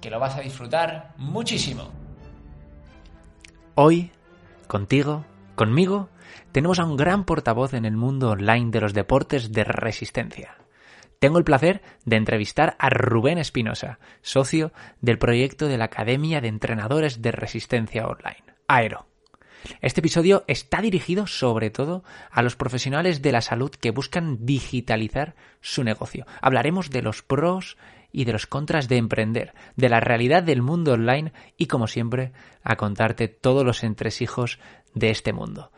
que lo vas a disfrutar muchísimo. Hoy, contigo, conmigo, tenemos a un gran portavoz en el mundo online de los deportes de resistencia. Tengo el placer de entrevistar a Rubén Espinosa, socio del proyecto de la Academia de Entrenadores de Resistencia Online, Aero. Este episodio está dirigido sobre todo a los profesionales de la salud que buscan digitalizar su negocio. Hablaremos de los pros y de los contras de emprender, de la realidad del mundo online y, como siempre, a contarte todos los entresijos de este mundo.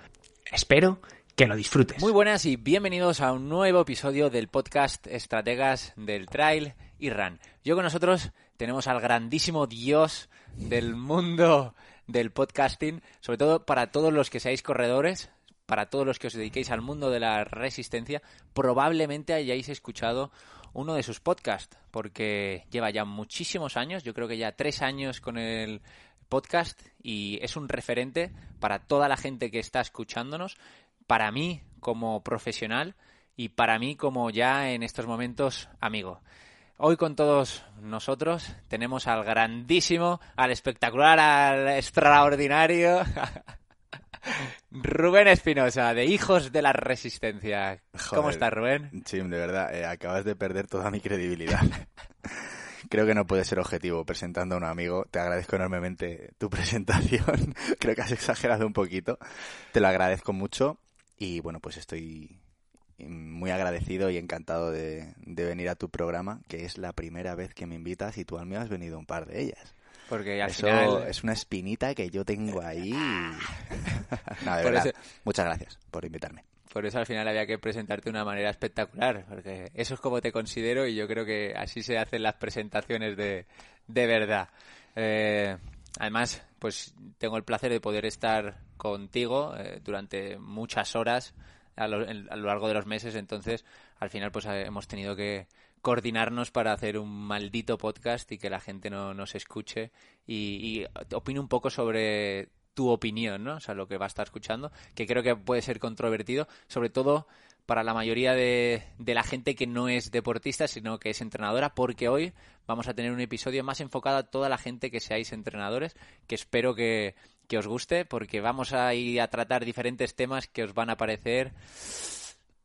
Espero que lo disfrutes. Muy buenas y bienvenidos a un nuevo episodio del podcast Estrategas del Trail y Run. Yo con nosotros tenemos al grandísimo dios del mundo del podcasting, sobre todo para todos los que seáis corredores, para todos los que os dediquéis al mundo de la resistencia, probablemente hayáis escuchado uno de sus podcasts, porque lleva ya muchísimos años, yo creo que ya tres años con el podcast y es un referente para toda la gente que está escuchándonos, para mí como profesional y para mí como ya en estos momentos amigo. Hoy con todos nosotros tenemos al grandísimo, al espectacular, al extraordinario Rubén Espinosa, de Hijos de la Resistencia. ¿Cómo estás, Rubén? Sí, de verdad, eh, acabas de perder toda mi credibilidad. Creo que no puede ser objetivo presentando a un amigo. Te agradezco enormemente tu presentación. Creo que has exagerado un poquito. Te lo agradezco mucho. Y bueno, pues estoy muy agradecido y encantado de, venir a tu programa, que es la primera vez que me invitas y tú al mío has venido un par de ellas. Porque al Eso final... es una espinita que yo tengo ahí. no, de verdad, muchas gracias por invitarme. Por eso al final había que presentarte de una manera espectacular, porque eso es como te considero y yo creo que así se hacen las presentaciones de, de verdad. Eh, además, pues tengo el placer de poder estar contigo eh, durante muchas horas a lo, largo de los meses, entonces al final pues eh, hemos tenido que coordinarnos para hacer un maldito podcast y que la gente no nos escuche y, y opine un poco sobre tu opinión, ¿no? O sea, lo que va a estar escuchando, que creo que puede ser controvertido, sobre todo para la mayoría de, la gente que no es deportista, sino que es entrenadora, porque hoy vamos a tener un episodio más enfocado a toda la gente que seáis entrenadores, que espero que, que os guste, porque vamos a ir a tratar diferentes temas que os van a parecer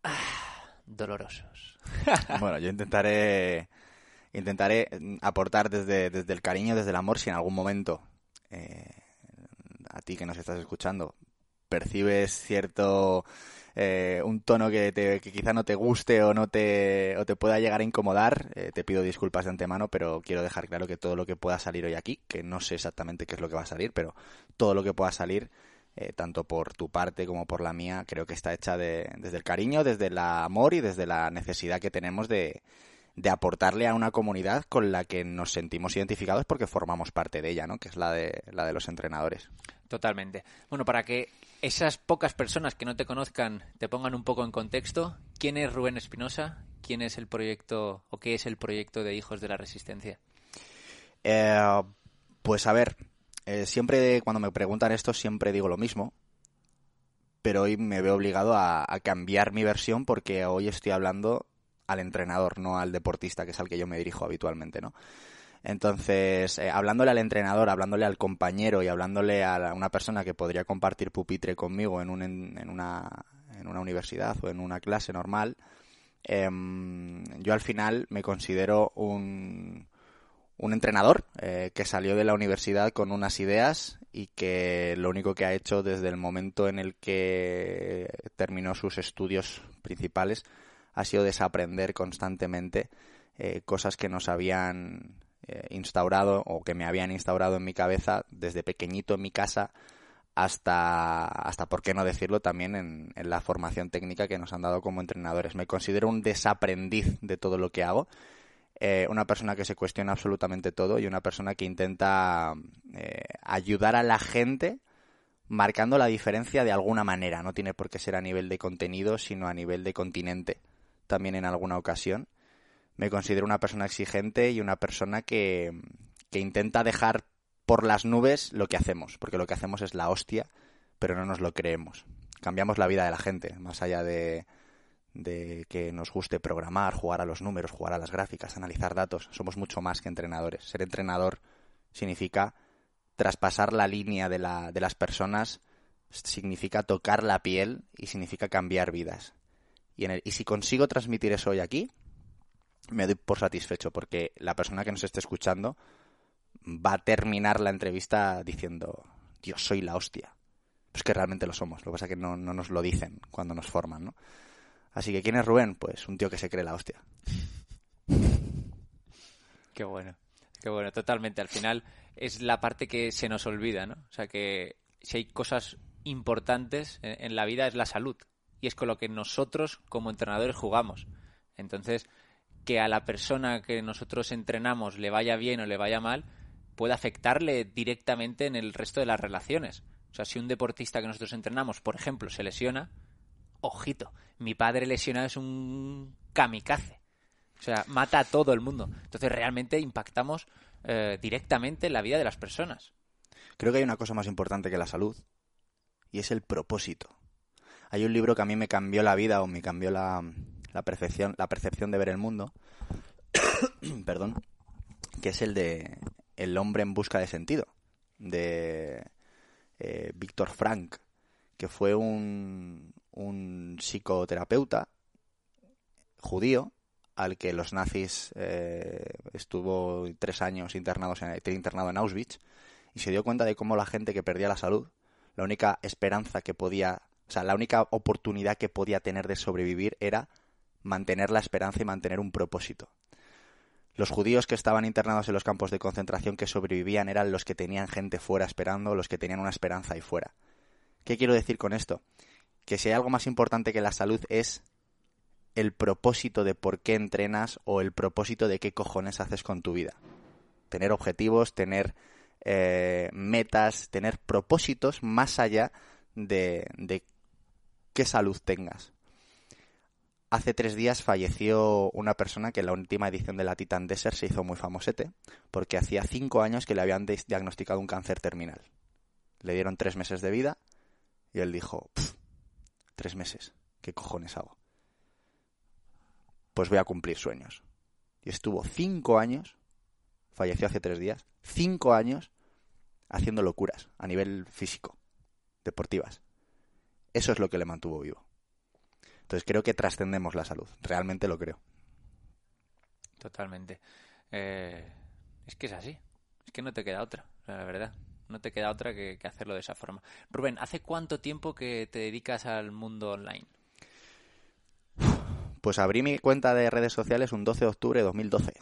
ah, dolorosos. bueno, yo intentaré intentaré aportar desde, desde el cariño, desde el amor, si en algún momento eh, a ti que nos estás escuchando percibes cierto eh, un tono que, te, que, quizá no te guste o no te, o te pueda llegar a incomodar, eh, te pido disculpas de antemano, pero quiero dejar claro que todo lo que pueda salir hoy aquí, que no sé exactamente qué es lo que va a salir, pero todo lo que pueda salir, eh, tanto por tu parte como por la mía, creo que está hecha de, desde el cariño, desde el amor y desde la necesidad que tenemos de, de aportarle a una comunidad con la que nos sentimos identificados porque formamos parte de ella, ¿no? Que es la de, la de los entrenadores. Totalmente. Bueno, para que esas pocas personas que no te conozcan te pongan un poco en contexto, ¿quién es Rubén Espinosa? ¿Quién es el proyecto o qué es el proyecto de Hijos de la Resistencia? Eh, pues a ver, eh, siempre cuando me preguntan esto siempre digo lo mismo pero hoy me veo obligado a, cambiar mi versión porque hoy estoy hablando al entrenador, no al deportista, que es al que yo me dirijo habitualmente, ¿no? Entonces, eh, hablándole al entrenador, hablándole al compañero y hablándole a una persona que podría compartir pupitre conmigo en, un, en, una, en una universidad o en una clase normal, em, yo al final me considero un, un entrenador eh, que salió de la universidad con unas ideas y que lo único que ha hecho desde el momento en el que terminó sus estudios principales ha sido desaprender constantemente eh, cosas que nos habían eh, instaurado o que me habían instaurado en mi cabeza desde pequeñito en mi casa hasta, hasta por qué no decirlo, también en, la formación técnica que nos han dado como entrenadores. Me considero un desaprendiz de todo lo que hago, eh, una persona que se cuestiona absolutamente todo y una persona que intenta ayudar a la gente marcando la diferencia de alguna manera. No tiene por qué ser a nivel de contenido, sino a nivel de continente también en alguna ocasión. Me considero una persona exigente y una persona que, que intenta dejar por las nubes lo que hacemos, porque lo que hacemos es la hostia, pero no nos lo creemos. Cambiamos la vida de la gente, más allá de, de que nos guste programar, jugar a los números, jugar a las gráficas, analizar datos. Somos mucho más que entrenadores. Ser entrenador significa traspasar la línea de, la, de las personas, significa tocar la piel y significa cambiar vidas. Y, si consigo transmitir eso hoy aquí, me doy por satisfecho, porque la persona que nos esté escuchando va a terminar la entrevista diciendo, Dios, soy la hostia. Pues que realmente lo somos, lo que pasa es que no, no nos lo dicen cuando nos forman, ¿no? Así que, ¿quién es Rubén? Pues un tío que se cree la hostia. Qué bueno, qué bueno, totalmente. Al final es la parte que se nos olvida, ¿no? O sea que si hay cosas importantes en la vida es la salud y es con lo que nosotros como entrenadores jugamos. Entonces, que a la persona que nosotros entrenamos le vaya bien o le vaya mal, puede afectarle directamente en el resto de las relaciones. O sea, si un deportista que nosotros entrenamos, por ejemplo, se lesiona, ojito, mi padre lesionado es un kamikaze. O sea, mata a todo el mundo. Entonces, realmente impactamos eh, directamente en la vida de las personas. Creo que hay una cosa más importante que la salud, y es el propósito. Hay un libro que a mí me cambió la vida o me cambió la, percepción, la percepción de ver el mundo, perdón, que es el de El hombre en busca de sentido, de eh, Víctor Frank, que fue un, un psicoterapeuta judío al que los nazis eh, estuvo tres años internados en, internado en Auschwitz y se dio cuenta de cómo la gente que perdía la salud, la única esperanza que podía o sea, la única oportunidad que podía tener de sobrevivir era mantener la esperanza y mantener un propósito. Los judíos que estaban internados en los campos de concentración que sobrevivían eran los que tenían gente fuera esperando, los que tenían una esperanza ahí fuera. ¿Qué quiero decir con esto? Que si hay algo más importante que la salud es el propósito de por qué entrenas o el propósito de qué cojones haces con tu vida. Tener objetivos, tener eh, metas, tener propósitos más allá de, de qué salud tengas. Hace tres días falleció una persona que en la última edición de la Titan Desert se hizo muy famosete, porque hacía cinco años que le habían diagnosticado un cáncer terminal. Le dieron tres meses de vida y él dijo, tres meses, ¿qué cojones hago? Pues voy a cumplir sueños. Y estuvo cinco años, falleció hace tres días, cinco años haciendo locuras a nivel físico, deportivas. Eso es lo que le mantuvo vivo. Entonces creo que trascendemos la salud, realmente lo creo. Totalmente. Eh, es que es así, es que no te queda otra, la verdad. No te queda otra que, hacerlo de esa forma. Rubén, ¿hace cuánto tiempo que te dedicas al mundo online? Pues abrí mi cuenta de redes sociales un 12 de octubre de 2012.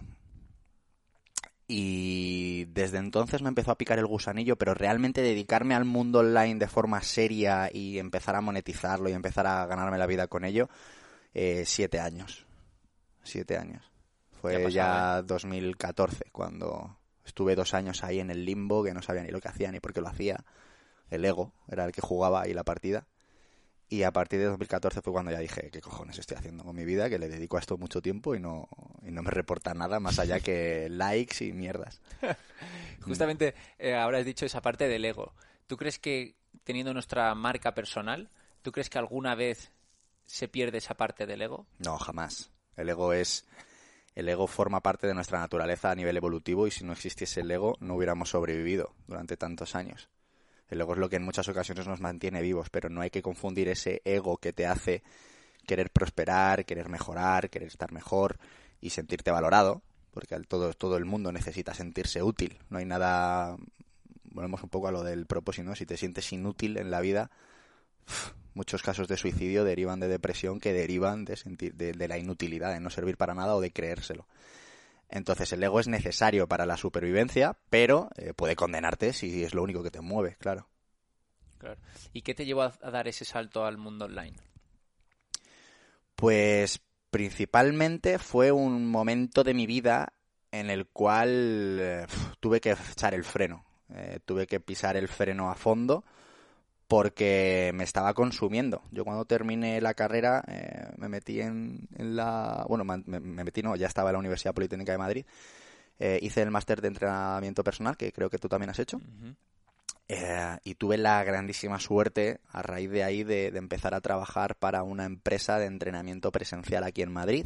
Y desde entonces me empezó a picar el gusanillo, pero realmente dedicarme al mundo online de forma seria y empezar a monetizarlo y empezar a ganarme la vida con ello, eh, siete años. Siete años. Fue ya, 2014 cuando estuve dos años ahí en el limbo, que no sabía ni lo que hacía ni por qué lo hacía. El ego era el que jugaba ahí la partida. Y a partir de 2014 fue cuando ya dije, ¿qué cojones estoy haciendo con mi vida? Que le dedico a esto mucho tiempo y no, y no me reporta nada más allá que likes y mierdas. Justamente eh, ahora has dicho esa parte del ego. ¿Tú crees que teniendo nuestra marca personal ¿Tú crees que alguna vez se pierde esa parte del ego? No, jamás. El ego es el ego forma parte de nuestra naturaleza a nivel evolutivo y si no existiese el ego no hubiéramos sobrevivido durante tantos años. El ego es lo que en muchas ocasiones nos mantiene vivos, pero no hay que confundir ese ego que te hace querer prosperar, querer mejorar, querer estar mejor y sentirte valorado, porque todo, todo el mundo necesita sentirse útil. No hay nada... Volvemos un poco a lo del propósito, Si te sientes inútil en la vida, muchos casos de suicidio derivan de depresión que derivan de, sentir, de, la inutilidad, de no servir para nada o de creérselo. Entonces el ego es necesario para la supervivencia, pero eh, puede condenarte si es lo único que te mueve, claro. claro. ¿Y qué te llevó a, dar ese salto al mundo online? Pues principalmente fue un momento de mi vida en el cual eh, tuve que echar el freno. Eh, tuve que pisar el freno a fondo porque me estaba consumiendo. Yo cuando terminé la carrera eh, me metí en, la... Bueno, me, metí, no, ya estaba en la Universidad Politécnica de Madrid. Eh, hice el máster de entrenamiento personal, que creo que tú también has hecho. Eh, y tuve la grandísima suerte, a raíz de ahí, de empezar a trabajar para una empresa de entrenamiento presencial aquí en Madrid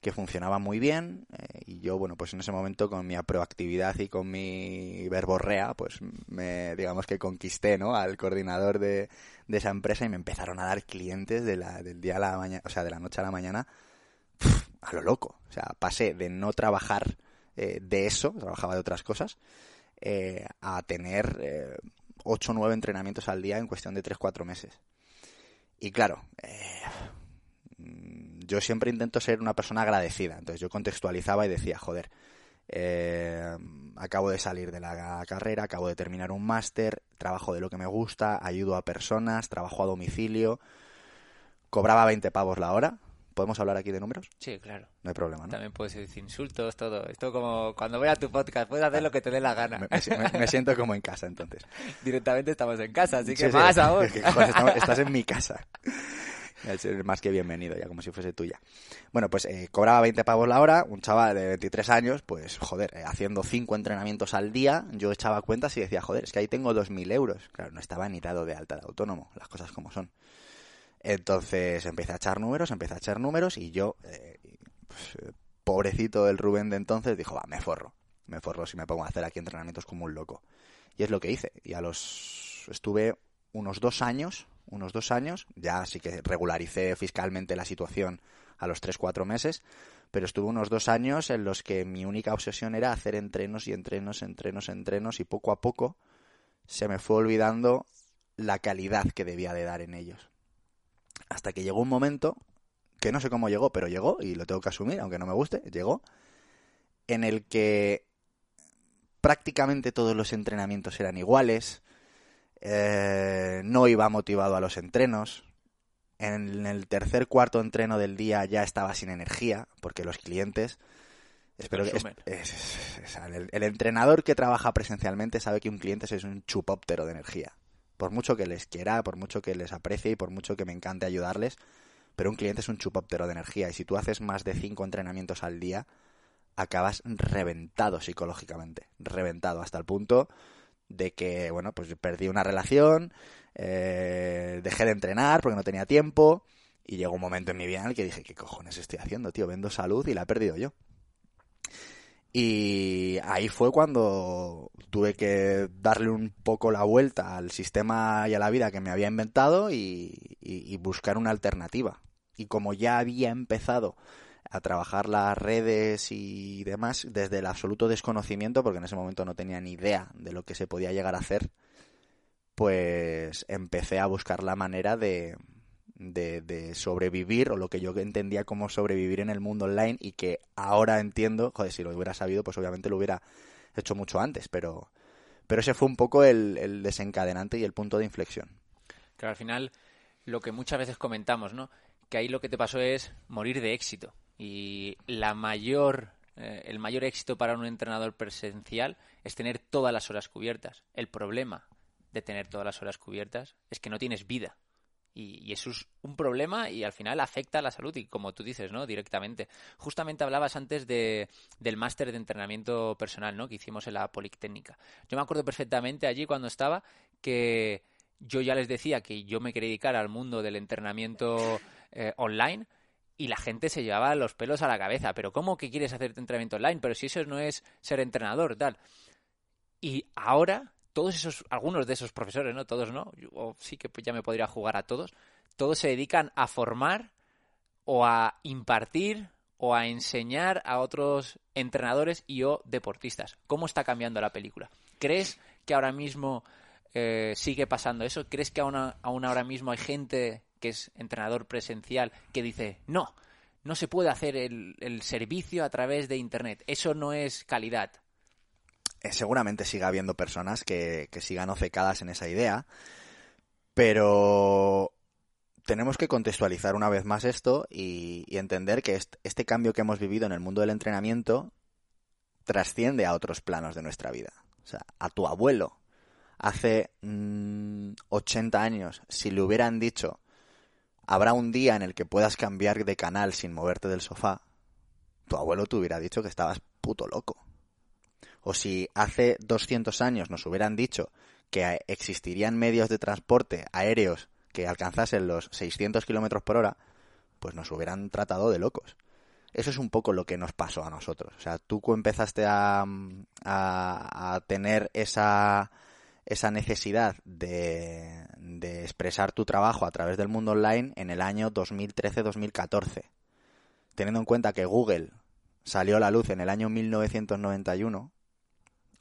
que funcionaba muy bien eh, y yo, bueno, pues en ese momento con mi proactividad y con mi verborrea, pues me, digamos que conquisté, ¿no? Al coordinador de, esa empresa y me empezaron a dar clientes de la, del día a la mañana, o sea, de la noche a la mañana, a lo loco. O sea, pasé de no trabajar eh, de eso, trabajaba de otras cosas, eh, a tener ocho o nueve entrenamientos al día en cuestión de tres, cuatro meses. Y claro, yo siempre intento ser una persona agradecida. Entonces yo contextualizaba y decía, joder, eh, acabo de salir de la carrera, acabo de terminar un máster, trabajo de lo que me gusta, ayudo a personas, trabajo a domicilio, cobraba 20 pavos la hora. ¿Podemos hablar aquí de números? Sí, claro. No hay problema, ¿no? También puedes decir insultos, todo. Esto como cuando voy a tu podcast, puedes hacer lo que te dé la gana. Me, siento como en casa, entonces. Directamente estamos en casa, así que más aún. estás en mi casa es más que bienvenido, ya como si fuese tuya. Bueno, pues eh, cobraba 20 pavos la hora, un chaval de 23 años, pues joder, eh, haciendo 5 entrenamientos al día, yo echaba cuentas y decía, joder, es que ahí tengo 2.000 euros. Claro, no estaba ni dado de alta de autónomo, las cosas como son. Entonces empecé a echar números, empecé a echar números y yo, eh, pues, pobrecito del Rubén de entonces, dijo, va, me forro, me forro si me pongo a hacer aquí entrenamientos como un loco. Y es lo que hice. Y a los... estuve unos dos años unos dos años, ya sí que regularicé fiscalmente la situación a los tres, cuatro meses, pero estuve unos dos años en los que mi única obsesión era hacer entrenos y entrenos, entrenos, entrenos y poco a poco se me fue olvidando la calidad que debía de dar en ellos. Hasta que llegó un momento, que no sé cómo llegó, pero llegó y lo tengo que asumir, aunque no me guste, llegó, en el que prácticamente todos los entrenamientos eran iguales, eh, no iba motivado a los entrenos. En el tercer cuarto entreno del día ya estaba sin energía, porque los clientes. Espero que el, entrenador que trabaja presencialmente sabe que un cliente es un chupóptero de energía. Por mucho que les quiera, por mucho que les aprecie y por mucho que me encante ayudarles, pero un cliente es un chupóptero de energía. Y si tú haces más de cinco entrenamientos al día, acabas reventado psicológicamente. Reventado hasta el punto de que, bueno, pues perdí una relación, eh, dejé de entrenar porque no tenía tiempo y llegó un momento en mi vida en el que dije, ¿qué cojones estoy haciendo, tío? Vendo salud y la he perdido yo. Y ahí fue cuando tuve que darle un poco la vuelta al sistema y a la vida que me había inventado y buscar una alternativa. Y como ya había empezado a trabajar las redes y demás desde el absoluto desconocimiento, porque en ese momento no tenía ni idea de lo que se podía llegar a hacer, pues empecé a buscar la manera de, de, sobrevivir o lo que yo entendía como sobrevivir en el mundo online y que ahora entiendo, joder, si lo hubiera sabido, pues obviamente lo hubiera hecho mucho antes, pero, pero ese fue un poco el, el desencadenante y el punto de inflexión. Claro, al final lo que muchas veces comentamos, ¿no? Que ahí lo que te pasó es morir de éxito. Y la mayor, eh, el mayor éxito para un entrenador presencial es tener todas las horas cubiertas. El problema de tener todas las horas cubiertas es que no tienes vida. Y, eso es un problema y al final afecta a la salud y como tú dices, ¿no? Directamente. Justamente hablabas antes de, del máster de entrenamiento personal, ¿no? Que hicimos en la Politécnica. Yo me acuerdo perfectamente allí cuando estaba que yo ya les decía que yo me quería dedicar al mundo del entrenamiento eh, online y la gente se llevaba los pelos a la cabeza. Pero ¿cómo que quieres hacer entrenamiento online? Pero si eso no es ser entrenador, tal. Y ahora, todos esos, algunos de esos profesores, no todos, no, yo sí que ya me podría jugar a todos, todos se dedican a formar o a impartir o a enseñar a otros entrenadores y o deportistas. ¿Cómo está cambiando la película? ¿Crees que ahora mismo eh, sigue pasando eso? ¿Crees que aún, aún ahora mismo hay gente que es entrenador presencial que dice, no, no se puede hacer el, el servicio a través de Internet, eso no es calidad? Eh, seguramente siga habiendo personas que, que sigan obcecadas en esa idea, pero tenemos que contextualizar una vez más esto y, entender que este, cambio que hemos vivido en el mundo del entrenamiento trasciende a otros planos de nuestra vida. O sea, a tu abuelo hace 80 mm, años, si le hubieran dicho, habrá un día en el que puedas cambiar de canal sin moverte del sofá, tu abuelo te hubiera dicho que estabas puto loco. O si hace 200 años nos hubieran dicho que existirían medios de transporte aéreos que alcanzasen los 600 kilómetros por hora, pues nos hubieran tratado de locos. Eso es un poco lo que nos pasó a nosotros. O sea, tú empezaste a, a, tener esa, esa necesidad de, de, expresar tu trabajo a través del mundo online en el año 2013-2014. Teniendo en cuenta que Google salió a la luz en el año 1991,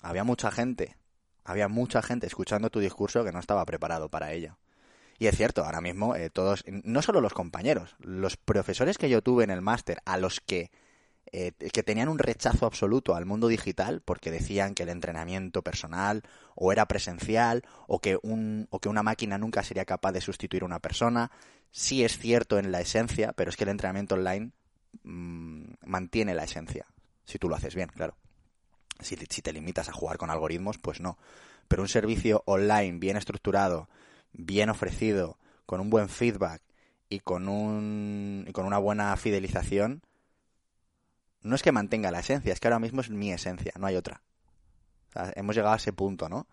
había mucha gente, había mucha gente escuchando tu discurso que no estaba preparado para ello. Y es cierto, ahora mismo eh, todos, no solo los compañeros, los profesores que yo tuve en el máster, a los que, eh, que tenían un rechazo absoluto al mundo digital porque decían que el entrenamiento personal o era presencial o que, un, o que una máquina nunca sería capaz de sustituir a una persona, sí es cierto en la esencia, pero es que el entrenamiento online mm, mantiene la esencia, si tú lo haces bien, claro. Si, si te limitas a jugar con algoritmos, pues no. Pero un servicio online bien estructurado, bien ofrecido, con un buen feedback y con, un, y con una buena fidelización, no es que mantenga la esencia, es que ahora mismo es mi esencia, no hay otra. hemos llegado a ese punto, ¿no?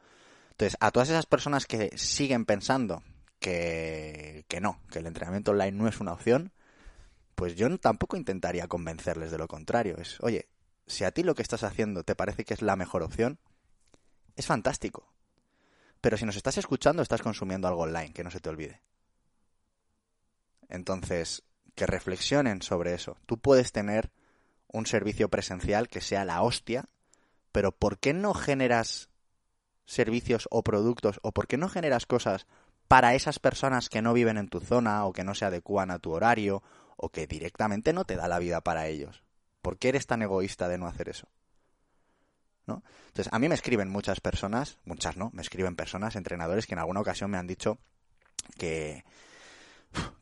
Entonces, a todas esas personas que siguen pensando que, que no, que el entrenamiento online no es una opción, pues yo tampoco intentaría convencerles de lo contrario. Es, oye, si a ti lo que estás haciendo te parece que es la mejor opción, es fantástico. Pero si nos estás escuchando, estás consumiendo algo online, que no se te olvide. Entonces, que reflexionen sobre eso. Tú puedes tener un servicio presencial que sea la hostia, pero ¿por qué no generas servicios o productos o por qué no generas cosas para esas personas que no viven en tu zona o que no se adecúan a tu horario o que directamente no te da la vida para ellos? ¿Por qué eres tan egoísta de no hacer eso? ¿no? Entonces, a mí me escriben muchas personas, muchas no, me escriben personas, entrenadores, que en alguna ocasión me han dicho que,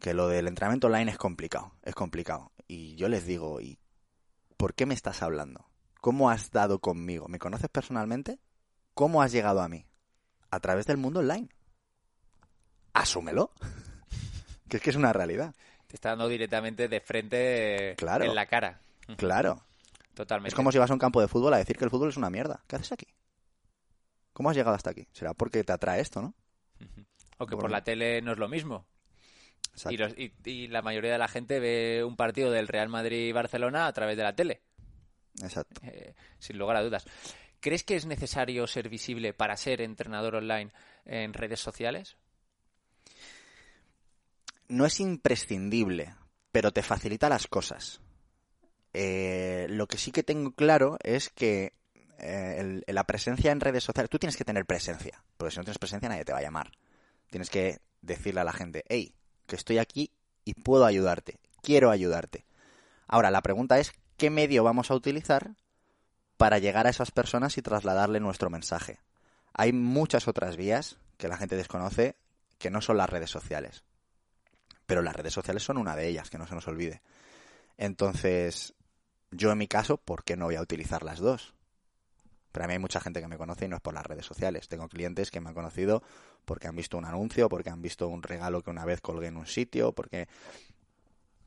que lo del entrenamiento online es complicado, es complicado. Y yo les digo, ¿y por qué me estás hablando? ¿Cómo has dado conmigo? ¿Me conoces personalmente? ¿Cómo has llegado a mí? A través del mundo online. Asúmelo. que es que es una realidad. Te está dando directamente de frente claro, en la cara. Claro. Es como si vas a un campo de fútbol a decir que el fútbol es una mierda. ¿Qué haces aquí? ¿Cómo has llegado hasta aquí? Será porque te atrae esto, ¿no? O que por, la tele no es lo mismo. Y, la mayoría de la gente ve un partido del Real Madrid-Barcelona a través de la tele. Exacto. Eh, sin lugar a dudas. ¿Crees que es necesario ser visible para ser entrenador online en redes sociales? No es imprescindible, pero te facilita las cosas. Eh, lo que sí que tengo claro es que eh, la presencia en redes sociales, tú tienes que tener presencia, porque si no tienes presencia nadie te va a llamar. Tienes que decirle a la gente, hey, que estoy aquí y puedo ayudarte, quiero ayudarte. Ahora, la pregunta es, ¿qué medio vamos a utilizar para llegar a esas personas y trasladarle nuestro mensaje? Hay muchas otras vías que la gente desconoce que no son las redes sociales. Pero las redes sociales son una de ellas, que no se nos olvide. Entonces, yo en mi caso, ¿por qué no voy a utilizar las dos? Pero a mí hay mucha gente que me conoce y no es por las redes sociales. Tengo clientes que me han conocido porque han visto un anuncio, porque han visto un regalo que una vez colgué en un sitio, porque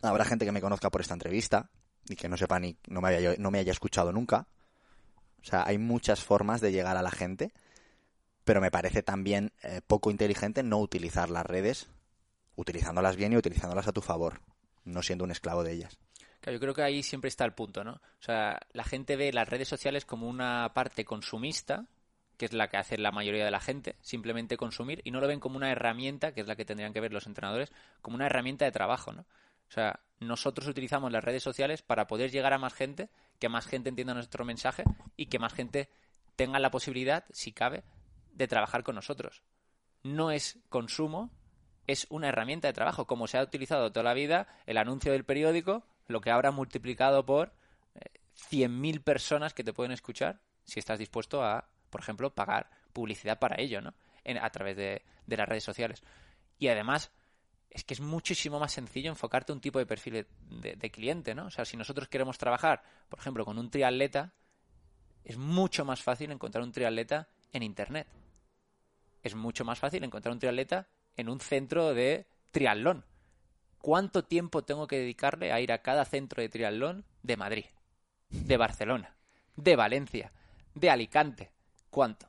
habrá gente que me conozca por esta entrevista y que no sepa ni no me haya, no me haya escuchado nunca. O sea, hay muchas formas de llegar a la gente pero me parece también eh, poco inteligente no utilizar las redes, utilizándolas bien y utilizándolas a tu favor, no siendo un esclavo de ellas. Yo creo que ahí siempre está el punto, ¿no? O sea, la gente ve las redes sociales como una parte consumista, que es la que hace la mayoría de la gente, simplemente consumir, y no lo ven como una herramienta, que es la que tendrían que ver los entrenadores, como una herramienta de trabajo, ¿no? O sea, nosotros utilizamos las redes sociales para poder llegar a más gente, que más gente entienda nuestro mensaje y que más gente tenga la posibilidad, si cabe, de trabajar con nosotros. No es consumo, es una herramienta de trabajo, como se ha utilizado toda la vida el anuncio del periódico, lo que habrá multiplicado por 100.000 eh, personas que te pueden escuchar si estás dispuesto a, por ejemplo, pagar publicidad para ello, ¿no? a través de, las redes sociales. Y además, es que es muchísimo más sencillo enfocarte un tipo de perfil de, de, cliente, ¿no? O sea, si nosotros queremos trabajar, por ejemplo, con un triatleta, es mucho más fácil encontrar un triatleta en Internet. Es mucho más fácil encontrar un triatleta en un centro de triatlón. ¿Cuánto tiempo tengo que dedicarle a ir a cada centro de triatlón de Madrid, de Barcelona, de Valencia, de Alicante? ¿Cuánto?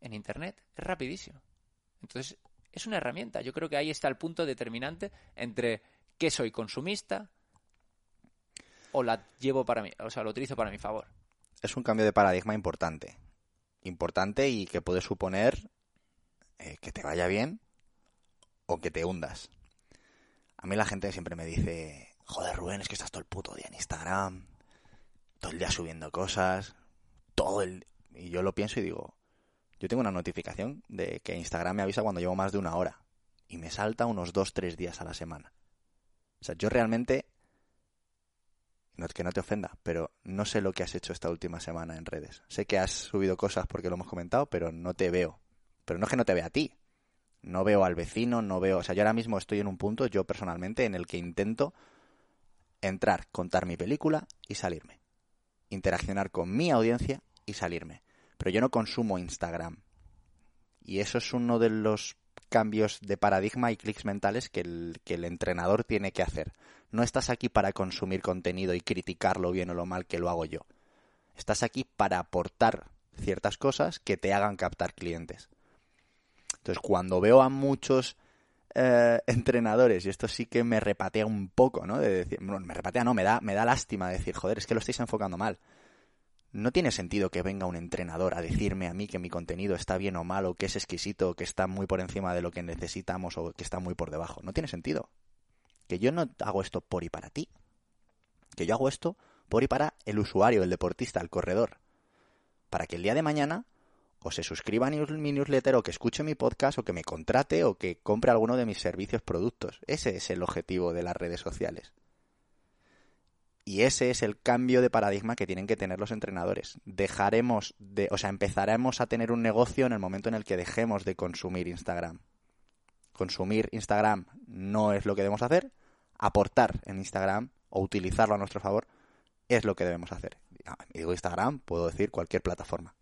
En Internet es rapidísimo. Entonces, es una herramienta. Yo creo que ahí está el punto determinante entre qué soy consumista o la llevo para mí, o sea, lo utilizo para mi favor es un cambio de paradigma importante. Importante y que puede suponer eh, que te vaya bien o que te hundas. A mí la gente siempre me dice, joder Rubén, es que estás todo el puto día en Instagram, todo el día subiendo cosas, todo el... Y yo lo pienso y digo, yo tengo una notificación de que Instagram me avisa cuando llevo más de una hora y me salta unos dos, tres días a la semana. O sea, yo realmente no, que no te ofenda, pero no sé lo que has hecho esta última semana en redes. Sé que has subido cosas porque lo hemos comentado, pero no te veo. Pero no es que no te vea a ti. No veo al vecino, no veo... O sea, yo ahora mismo estoy en un punto, yo personalmente, en el que intento entrar, contar mi película y salirme. Interaccionar con mi audiencia y salirme. Pero yo no consumo Instagram. Y eso es uno de los cambios de paradigma y clics mentales que el, que el entrenador tiene que hacer. No estás aquí para consumir contenido y criticar lo bien o lo mal que lo hago yo. Estás aquí para aportar ciertas cosas que te hagan captar clientes. Entonces, cuando veo a muchos eh, entrenadores, y esto sí que me repatea un poco, ¿no? De decir, me repatea, no, me da, me da lástima decir, joder, es que lo estáis enfocando mal no tiene sentido que venga un entrenador a decirme a mí que mi contenido está bien o mal, o que es exquisito, o que está muy por encima de lo que necesitamos, o que está muy por debajo. No tiene sentido. Que yo no hago esto por y para ti. Que yo hago esto por y para el usuario, el deportista, el corredor. Para que el día de mañana o se suscriba a mi newsletter, o que escuche mi podcast, o que me contrate, o que compre alguno de mis servicios, productos. Ese es el objetivo de las redes sociales. Y ese es el cambio de paradigma que tienen que tener los entrenadores. Dejaremos de, o sea, empezaremos a tener un negocio en el momento en el que dejemos de consumir Instagram. Consumir Instagram no es lo que debemos hacer. Aportar en Instagram o utilizarlo a nuestro favor es lo que debemos hacer. Y digo Instagram, puedo decir cualquier plataforma.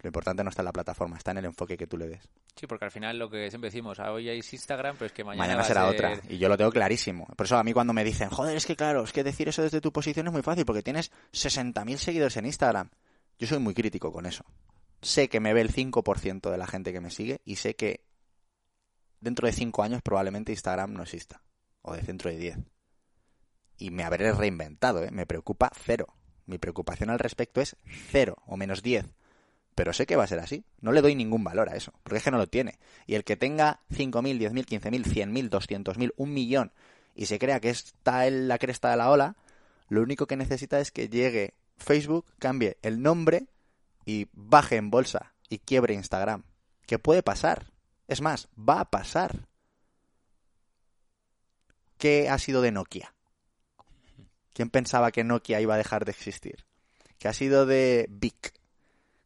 Lo importante no está en la plataforma, está en el enfoque que tú le des. Sí, porque al final lo que siempre decimos, ah, hoy hay Instagram, pero es que mañana, mañana será otra. Y yo lo tengo clarísimo. Por eso a mí cuando me dicen, joder, es que claro, es que decir eso desde tu posición es muy fácil, porque tienes 60.000 seguidores en Instagram. Yo soy muy crítico con eso. Sé que me ve el 5% de la gente que me sigue y sé que dentro de 5 años probablemente Instagram no exista. O de dentro de 10. Y me habré reinventado, ¿eh? Me preocupa cero. Mi preocupación al respecto es cero o menos 10 pero sé que va a ser así. No le doy ningún valor a eso, porque es que no lo tiene. Y el que tenga 5.000, 10.000, 15.000, 100.000, 200.000, un millón y se crea que está en la cresta de la ola, lo único que necesita es que llegue Facebook, cambie el nombre y baje en bolsa y quiebre Instagram. ¿Qué puede pasar. Es más, va a pasar. ¿Qué ha sido de Nokia? ¿Quién pensaba que Nokia iba a dejar de existir? ¿Qué ha sido de Vic?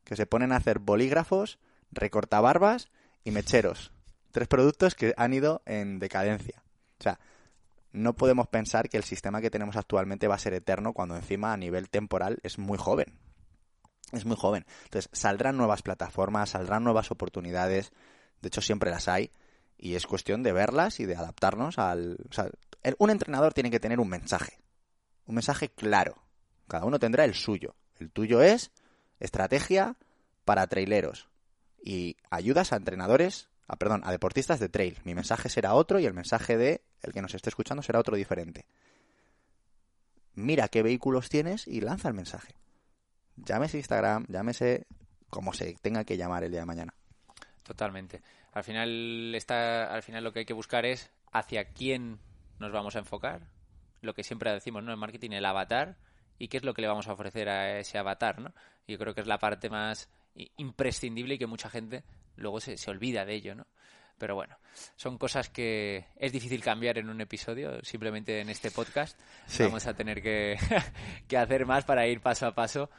Que se ponen a hacer bolígrafos, recortabarbas y mecheros. Tres productos que han ido en decadencia. O sea, no podemos pensar que el sistema que tenemos actualmente va a ser eterno cuando encima a nivel temporal es muy joven. Es muy joven. Entonces, saldrán nuevas plataformas, saldrán nuevas oportunidades. De hecho, siempre las hay. Y es cuestión de verlas y de adaptarnos al... O sea, un entrenador tiene que tener un mensaje. Un mensaje claro. Cada uno tendrá el suyo. El tuyo es estrategia para traileros. y ayudas a entrenadores, a, perdón, a deportistas de trail. Mi mensaje será otro y el mensaje de el que nos esté escuchando será otro diferente. Mira qué vehículos tienes y lanza el mensaje. Llámese Instagram, llámese como se tenga que llamar el día de mañana. Totalmente. Al final está, al final lo que hay que buscar es hacia quién nos vamos a enfocar. Lo que siempre decimos, ¿no? En marketing, el avatar y qué es lo que le vamos a ofrecer a ese avatar, ¿no? Yo creo que es la parte más imprescindible y que mucha gente luego se, se olvida de ello, ¿no? Pero bueno, son cosas que es difícil cambiar en un episodio, simplemente en este podcast. Vamos a tener que, que, hacer más para ir paso a paso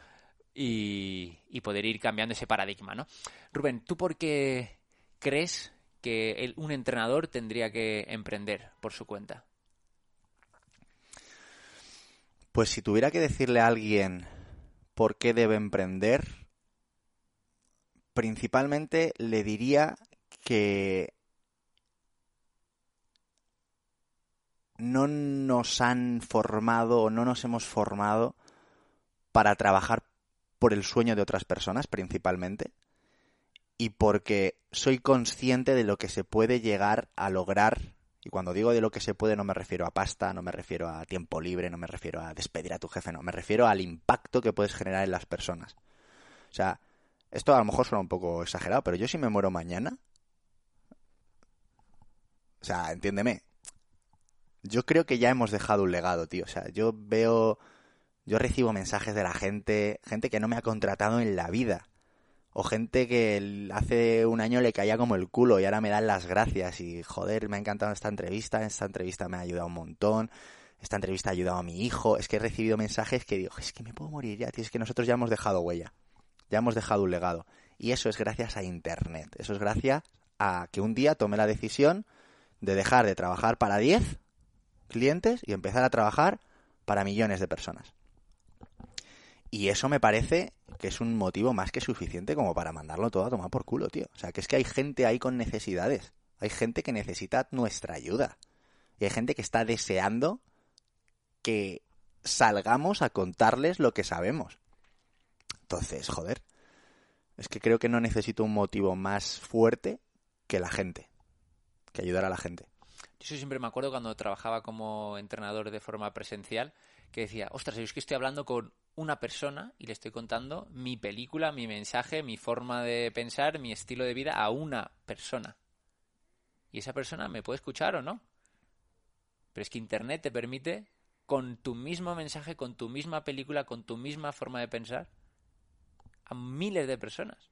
y, y, poder ir cambiando ese paradigma, ¿no? Rubén, ¿tú por qué crees que un entrenador tendría que emprender por su cuenta? Pues si tuviera que decirle a alguien por qué debe emprender, principalmente le diría que no nos han formado o no nos hemos formado para trabajar por el sueño de otras personas principalmente y porque soy consciente de lo que se puede llegar a lograr y cuando digo de lo que se puede no me refiero a pasta, no me refiero a tiempo libre, no me refiero a despedir a tu jefe, no, me refiero al impacto que puedes generar en las personas. O sea, esto a lo mejor suena un poco exagerado, pero yo si me muero mañana, o sea, entiéndeme. Yo creo que ya hemos dejado un legado, tío. O sea, yo veo. Yo recibo mensajes de la gente, gente que no me ha contratado en la vida. O gente que hace un año le caía como el culo y ahora me dan las gracias. Y joder, me ha encantado esta entrevista. Esta entrevista me ha ayudado un montón. Esta entrevista ha ayudado a mi hijo. Es que he recibido mensajes que digo, es que me puedo morir ya, tío. Es que nosotros ya hemos dejado huella. Ya hemos dejado un legado. Y eso es gracias a Internet. Eso es gracias a que un día tomé la decisión de dejar de trabajar para 10 clientes y empezar a trabajar para millones de personas. Y eso me parece que es un motivo más que suficiente como para mandarlo todo a tomar por culo, tío. O sea, que es que hay gente ahí con necesidades. Hay gente que necesita nuestra ayuda. Y hay gente que está deseando que salgamos a contarles lo que sabemos. Entonces, joder, es que creo que no necesito un motivo más fuerte que la gente que ayudar a la gente. Yo siempre me acuerdo cuando trabajaba como entrenador de forma presencial que decía, ostras, es que estoy hablando con una persona y le estoy contando mi película, mi mensaje, mi forma de pensar, mi estilo de vida a una persona. Y esa persona me puede escuchar o no. Pero es que Internet te permite, con tu mismo mensaje, con tu misma película, con tu misma forma de pensar, a miles de personas.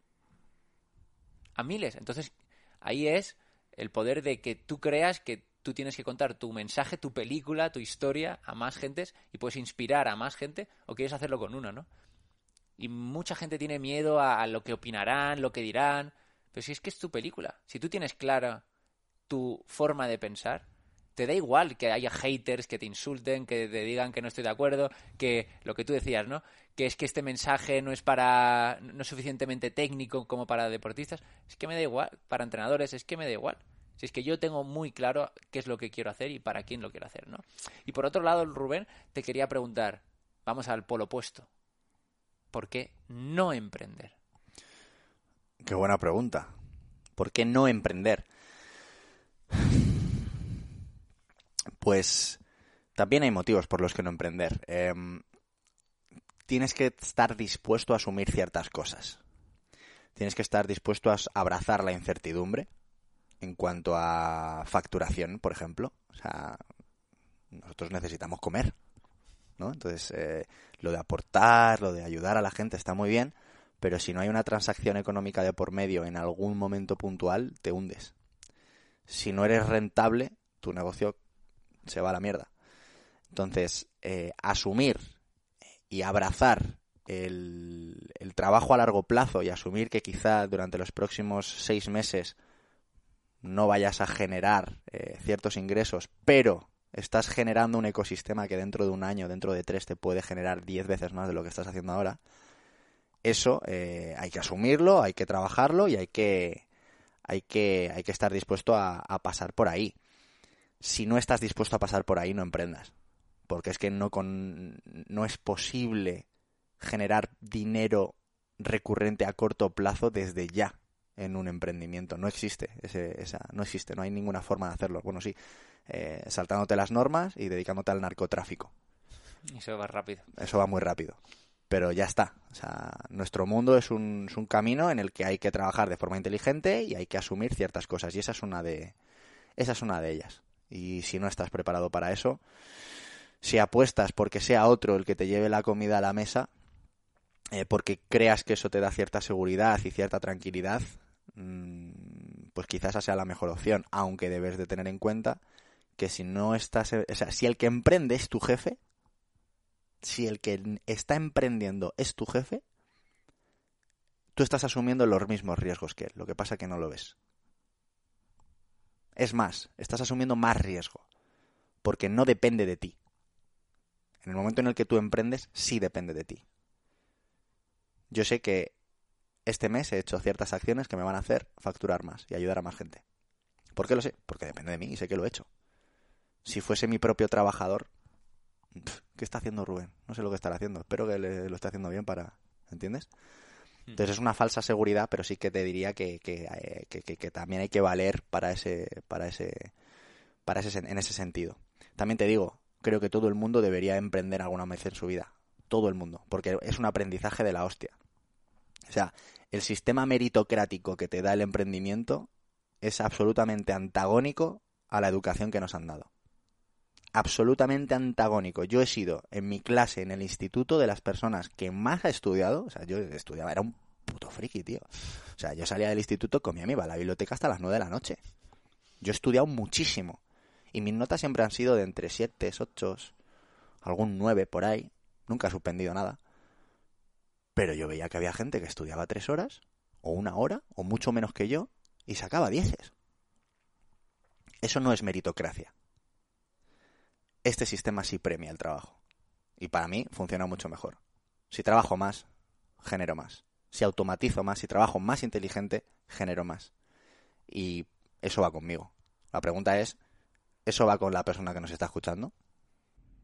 A miles. Entonces, ahí es el poder de que tú creas que tú tienes que contar tu mensaje, tu película, tu historia a más gentes y puedes inspirar a más gente o quieres hacerlo con uno, ¿no? Y mucha gente tiene miedo a, lo que opinarán, lo que dirán, pero si es que es tu película, si tú tienes clara tu forma de pensar, te da igual que haya haters que te insulten, que te digan que no estoy de acuerdo, que lo que tú decías, ¿no? Que es que este mensaje no es para no es suficientemente técnico como para deportistas, es que me da igual, para entrenadores es que me da igual. Si es que yo tengo muy claro qué es lo que quiero hacer y para quién lo quiero hacer, ¿no? Y por otro lado, Rubén, te quería preguntar, vamos al polo opuesto. ¿Por qué no emprender? Qué buena pregunta. ¿Por qué no emprender? pues también hay motivos por los que no emprender. Em, tienes que estar dispuesto a asumir ciertas cosas. Tienes que estar dispuesto a abrazar la incertidumbre en cuanto a facturación, por ejemplo. O sea, nosotros necesitamos comer, ¿no? Entonces, eh, lo de aportar, lo de ayudar a la gente está muy bien, pero si no hay una transacción económica de por medio en algún momento puntual, te hundes. Si no eres rentable, tu negocio se va a la mierda. Entonces, eh, asumir y abrazar el, trabajo a largo plazo y asumir que quizá durante los próximos seis meses no vayas a generar eh, ciertos ingresos, pero estás generando un ecosistema que dentro de un año, dentro de tres, te puede generar diez veces más de lo que estás haciendo ahora. Eso eh, hay que asumirlo, hay que trabajarlo y hay que, hay que, hay que estar dispuesto a pasar por ahí si no estás dispuesto a pasar por ahí, no emprendas. Porque es que no, con, no es posible generar dinero recurrente a corto plazo desde ya en un emprendimiento. No existe, ese, esa, no existe, no hay ninguna forma de hacerlo. Bueno, sí, eh, saltándote las normas y dedicándote al narcotráfico. Eso va rápido. Eso va muy rápido. Pero ya está. O sea, nuestro mundo es un, es un camino en el que hay que trabajar de forma inteligente y hay que asumir ciertas cosas. Y esa es una de, esa es una de ellas. Y si no estás preparado para eso, si apuestas porque sea otro el que te lleve la comida a la mesa, eh, porque creas que eso te da cierta seguridad y cierta tranquilidad, pues quizás esa sea la mejor opción, aunque debes de tener en cuenta que si no estás, o sea, si el que emprende es tu jefe, si el que está emprendiendo es tu jefe, tú estás asumiendo los mismos riesgos que él, lo que pasa que no lo ves. Es más, estás asumiendo más riesgo, porque no depende de ti. En el momento en el que tú emprendes, sí depende de ti. Yo sé que este mes he hecho ciertas acciones que me van a hacer facturar más y ayudar a más gente. ¿Por qué lo sé? Porque depende de mí y sé que lo he hecho. Si fuese mi propio trabajador, ¿qué está haciendo Rubén? No sé lo que estará haciendo. Espero que lo esté haciendo bien para... ¿Entiendes? Hmm. Entonces es una falsa seguridad, pero sí que te diría que, eh, que, que, que, también hay que valer para ese, para ese, para ese, en ese sentido. También te digo, creo que todo el mundo debería emprender alguna vez en su vida. Todo el mundo. Porque es un aprendizaje de la hostia. O sea, el sistema meritocrático que te da el emprendimiento es absolutamente antagónico a la educación que nos han dado. Absolutamente antagónico. Yo he sido en mi clase, en el instituto, de las personas que más ha estudiado. O sea, yo estudiaba, era un puto friki, tío. O sea, yo salía del instituto, comía, me iba a la biblioteca hasta las nueve de la noche. Yo he estudiado muchísimo. Y mis notas siempre han sido de entre 7, 8, algún 9 por ahí. Nunca he suspendido nada. Pero yo veía que había gente que estudiaba tres horas, o una hora, o mucho menos que yo, y sacaba dieces. Eso no es meritocracia. Este sistema sí premia el trabajo. Y para mí funciona mucho mejor. Si trabajo más, genero más. Si automatizo más, si trabajo más inteligente, genero más. Y eso va conmigo. La pregunta es, ¿Eso va con la persona que nos está escuchando?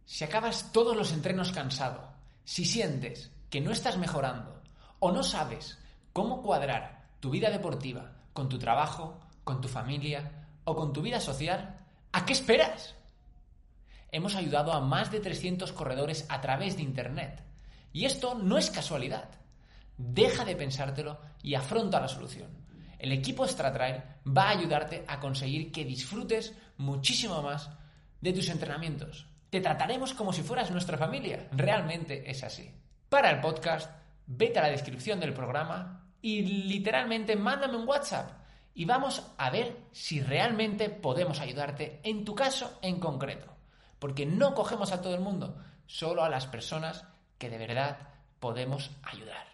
Si acabas todos los entrenos cansado, si sientes que no estás mejorando o no sabes cómo cuadrar tu vida deportiva con tu trabajo, con tu familia o con tu vida social, ¿a qué esperas? Hemos ayudado a más de 300 corredores a través de Internet. Y esto no es casualidad. Deja de pensártelo y afronta la solución. El equipo StraTrail va a ayudarte a conseguir que disfrutes muchísimo más de tus entrenamientos. Te trataremos como si fueras nuestra familia. Realmente es así. Para el podcast, vete a la descripción del programa y literalmente mándame un WhatsApp y vamos a ver si realmente podemos ayudarte en tu caso en concreto. Porque no cogemos a todo el mundo, solo a las personas que de verdad podemos ayudar.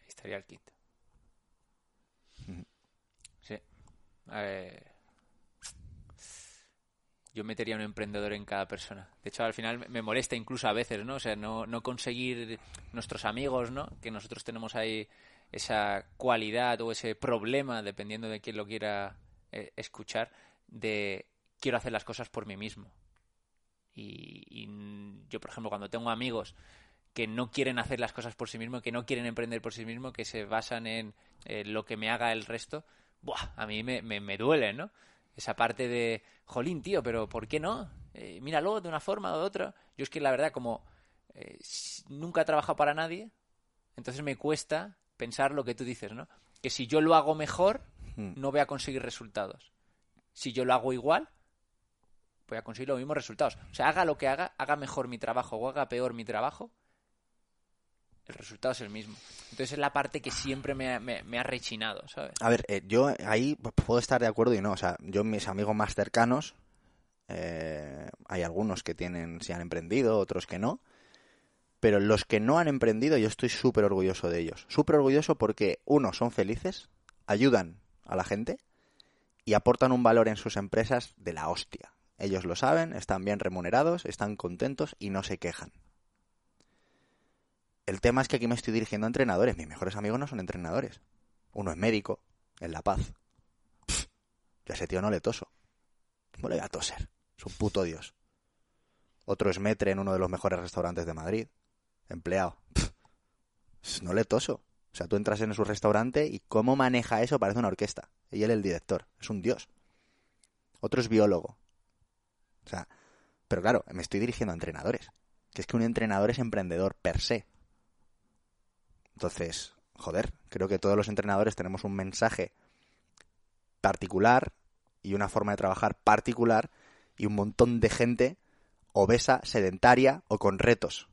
Ahí estaría el kit. Yo metería un emprendedor en cada persona. De hecho, al final me molesta incluso a veces, ¿no? O sea, no, no conseguir nuestros amigos, ¿no? Que nosotros tenemos ahí esa cualidad o ese problema, dependiendo de quién lo quiera eh, escuchar, de quiero hacer las cosas por mí mismo. Y, yo, por ejemplo, cuando tengo amigos que no quieren hacer las cosas por sí mismos, que no quieren emprender por sí mismos, que se basan en lo que me haga el resto, buah, a mí me, me, duele, ¿no? Esa parte de, jolín, tío, pero ¿por qué no? Eh, míralo de una forma o de otra. Yo es que la verdad, como eh, nunca he trabajado para nadie, entonces me cuesta pensar lo que tú dices, ¿no? Que si yo lo hago mejor, hmm. no voy a conseguir resultados. Si yo lo hago igual, voy a conseguir los mismos resultados. O sea, haga lo que haga, haga mejor mi trabajo o haga peor mi trabajo, el resultado es el mismo. Entonces es la parte que siempre me ha, rechinado, ¿sabes? A ver, eh, yo ahí puedo estar de acuerdo y no. O sea, yo mis amigos más cercanos, eh, hay algunos que tienen, se han emprendido, otros que no. Pero los que no han emprendido, yo estoy súper orgulloso de ellos. Súper orgulloso porque, uno, son felices, ayudan a la gente y aportan un valor en sus empresas de la hostia. Ellos lo saben, están bien remunerados, están contentos y no se quejan. El tema es que aquí me estoy dirigiendo a entrenadores. Mis mejores amigos no son entrenadores. Uno es médico, en La Paz. Ya ese tío no le toso. ¿Cómo le voy a toser? Es un puto dios. Otro es metre en uno de los mejores restaurantes de Madrid. Empleado. No le toso. sea, tú entras en su restaurante y cómo maneja eso parece una orquesta. Y él el director, es un dios. Otro es biólogo. O sea, pero claro, me estoy dirigiendo a entrenadores. Que es que un entrenador es emprendedor per se. Entonces, joder, creo que todos los entrenadores tenemos un mensaje particular y una forma de trabajar particular y un montón de gente obesa, sedentaria o con retos.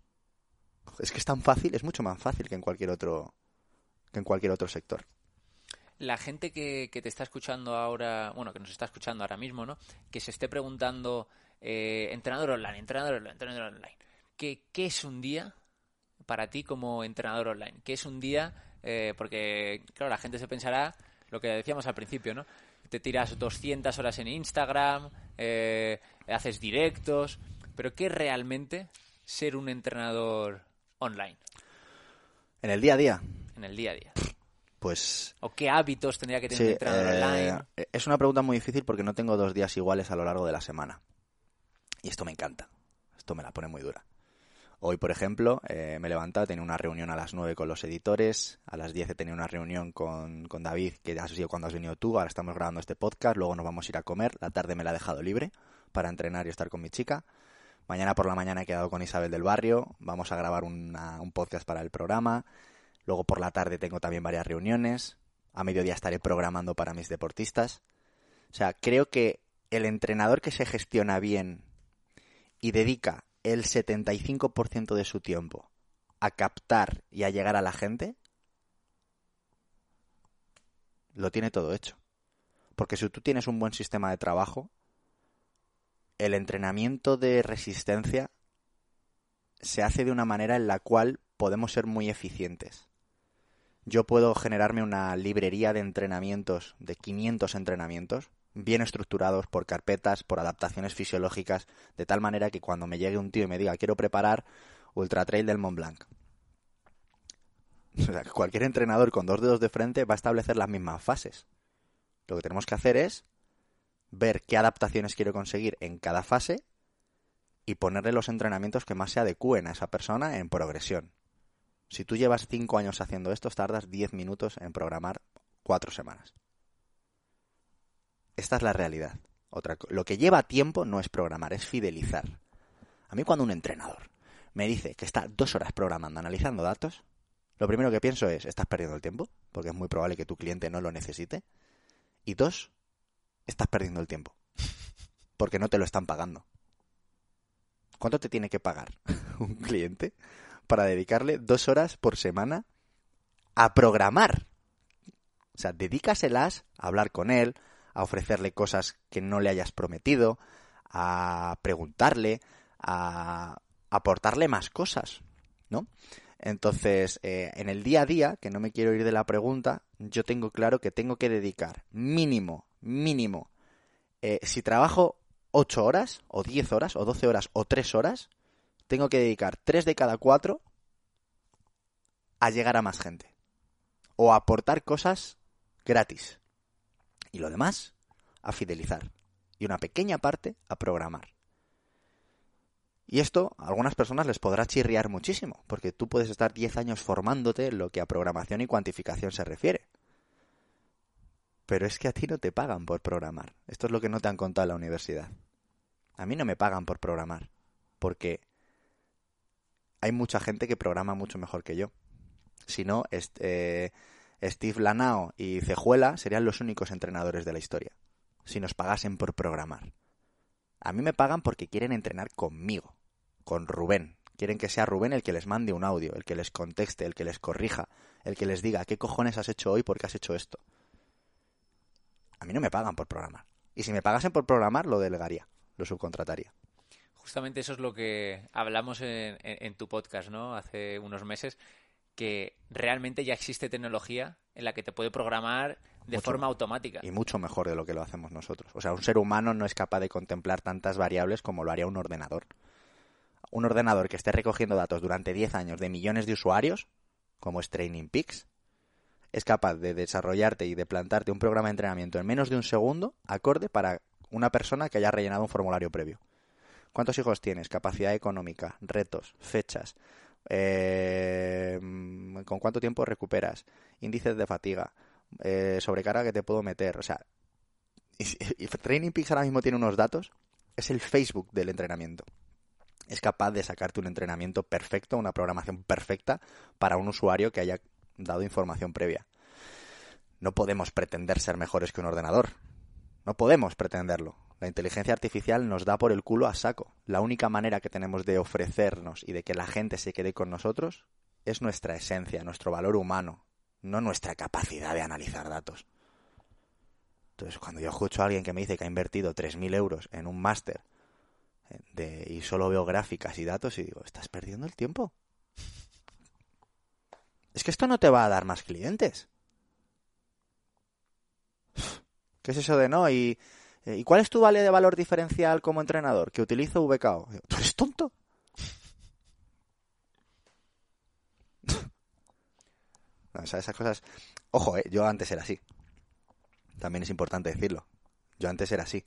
Es que es tan fácil, es mucho más fácil que en cualquier otro que en cualquier otro sector. La gente que, te está escuchando ahora, bueno, que nos está escuchando ahora mismo, ¿no? Que se esté preguntando, eh, entrenador online, entrenador online, entrenador online. ¿Qué, ¿Qué es un día para ti como entrenador online? ¿Qué es un día? Eh, porque, claro, la gente se pensará lo que decíamos al principio, ¿no? Te tiras 200 horas en Instagram, eh, haces directos, pero ¿qué es realmente ser un entrenador online? En el día a día. En el día a día. Pues. ¿O qué hábitos tendría que tener un entrenador eh, online? Es una pregunta muy difícil porque no tengo dos días iguales a lo largo de la semana. Y esto me encanta. Esto me la pone muy dura. Hoy, por ejemplo, eh, me he levantado, tenía una reunión a las 9 con los editores, a las 10 he tenido una reunión con, con David, que ha sido cuando has venido tú, ahora estamos grabando este podcast, luego nos vamos a ir a comer, la tarde me la he dejado libre para entrenar y estar con mi chica. Mañana por la mañana he quedado con Isabel del Barrio, vamos a grabar un podcast para el programa. Luego por la tarde tengo también varias reuniones. A mediodía estaré programando para mis deportistas. O sea, creo que el entrenador que se gestiona bien y dedica el 75% de su tiempo a captar y a llegar a la gente, lo tiene todo hecho. Porque si tú tienes un buen sistema de trabajo, el entrenamiento de resistencia se hace de una manera en la cual podemos ser muy eficientes. Yo puedo generarme una librería de entrenamientos, de 500 entrenamientos, bien estructurados por carpetas, por adaptaciones fisiológicas, de tal manera que cuando me llegue un tío y me diga quiero preparar Ultra Trail del Mont Blanc, cualquier entrenador con dos dedos de frente va a establecer las mismas fases. Lo que tenemos que hacer es ver qué adaptaciones quiero conseguir en cada fase y ponerle los entrenamientos que más se adecúen a esa persona en progresión. Si tú llevas cinco años haciendo esto, tardas 10 minutos en programar cuatro semanas. Esta es la realidad. Otra, lo que lleva tiempo no es programar, es fidelizar. A mí cuando un entrenador me dice que está dos horas programando, analizando datos, lo primero que pienso es, estás perdiendo el tiempo, porque es muy probable que tu cliente no lo necesite. Y dos, estás perdiendo el tiempo. Porque no te lo están pagando. ¿Cuánto te tiene que pagar un cliente para dedicarle dos horas por semana a programar? O sea, dedícaselas a hablar con él, a ofrecerle cosas que no le hayas prometido, a preguntarle, a aportarle más cosas, ¿no? Entonces, eh, en el día a día, que no me quiero ir de la pregunta, yo tengo claro que tengo que dedicar mínimo mínimo, eh, si trabajo 8 horas, o 10 horas, o 12 horas, o 3 horas, tengo que dedicar 3 de cada 4 a llegar a más gente. O a aportar cosas gratis. Y lo demás, a fidelizar. Y una pequeña parte a programar. Y esto a algunas personas les podrá chirriar muchísimo, porque tú puedes estar 10 años formándote en lo que a programación y cuantificación se refiere. Pero es que a ti no te pagan por programar. Esto es lo que no te han contado en la universidad. A mí no me pagan por programar. Porque hay mucha gente que programa mucho mejor que yo. Si no, eh, Steve Lanao y Cejuela serían los únicos entrenadores de la historia. Si nos pagasen por programar. A mí me pagan porque quieren entrenar conmigo. Con Rubén. Quieren que sea Rubén el que les mande un audio, el que les conteste, el que les corrija, el que les diga qué cojones has hecho hoy porque has hecho esto. A mí no me pagan por programar. Y si me pagasen por programar, lo delegaría, lo subcontrataría. Justamente eso es lo que hablamos en, tu podcast, ¿no? Hace unos meses, que realmente ya existe tecnología en la que te puede programar de forma automática. Y mucho mejor de lo que lo hacemos nosotros. O sea, un ser humano no es capaz de contemplar tantas variables como lo haría un ordenador. Un ordenador que esté recogiendo datos durante 10 años de millones de usuarios, como es Training Peaks, es capaz de desarrollarte y de plantarte un programa de entrenamiento en menos de un segundo, acorde para una persona que haya rellenado un formulario previo. ¿Cuántos hijos tienes? Capacidad económica, retos, fechas, eh, con cuánto tiempo recuperas, índices de fatiga, eh, sobrecarga que te puedo meter. O sea, y, Training Peaks ahora mismo tiene unos datos, es el Facebook del entrenamiento. Es capaz de sacarte un entrenamiento perfecto, una programación perfecta para un usuario que haya dado información previa. No podemos pretender ser mejores que un ordenador. No podemos pretenderlo. La inteligencia artificial nos da por el culo a saco. La única manera que tenemos de ofrecernos y de que la gente se quede con nosotros es nuestra esencia, nuestro valor humano, no nuestra capacidad de analizar datos. Entonces, cuando yo escucho a alguien que me dice que ha invertido 3.000 euros en un máster eh, y solo veo gráficas y datos y digo, estás perdiendo el tiempo. Es que esto no te va a dar más clientes. ¿Qué es eso de no? Y, ¿y cuál es tu vale de valor diferencial como entrenador? Que utilizo VKO. ¿Tú eres tonto? no, o sea, esas cosas... Ojo, eh, yo antes era así. También es importante decirlo. Yo antes era así.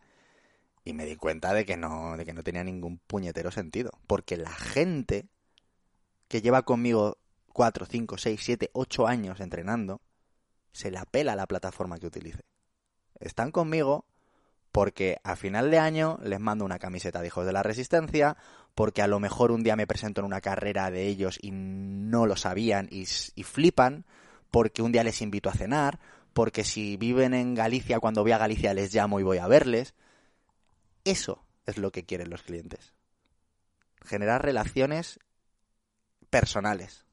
Y me di cuenta de que no, de que no tenía ningún puñetero sentido. Porque la gente que lleva conmigo 4, 5, 6, 7, 8 años entrenando, se la pela la plataforma que utilice. Están conmigo porque a final de año les mando una camiseta de hijos de la resistencia, porque a lo mejor un día me presento en una carrera de ellos y no lo sabían y, y flipan, porque un día les invito a cenar, porque si viven en Galicia, cuando voy a Galicia les llamo y voy a verles. Eso es lo que quieren los clientes. Generar relaciones personales.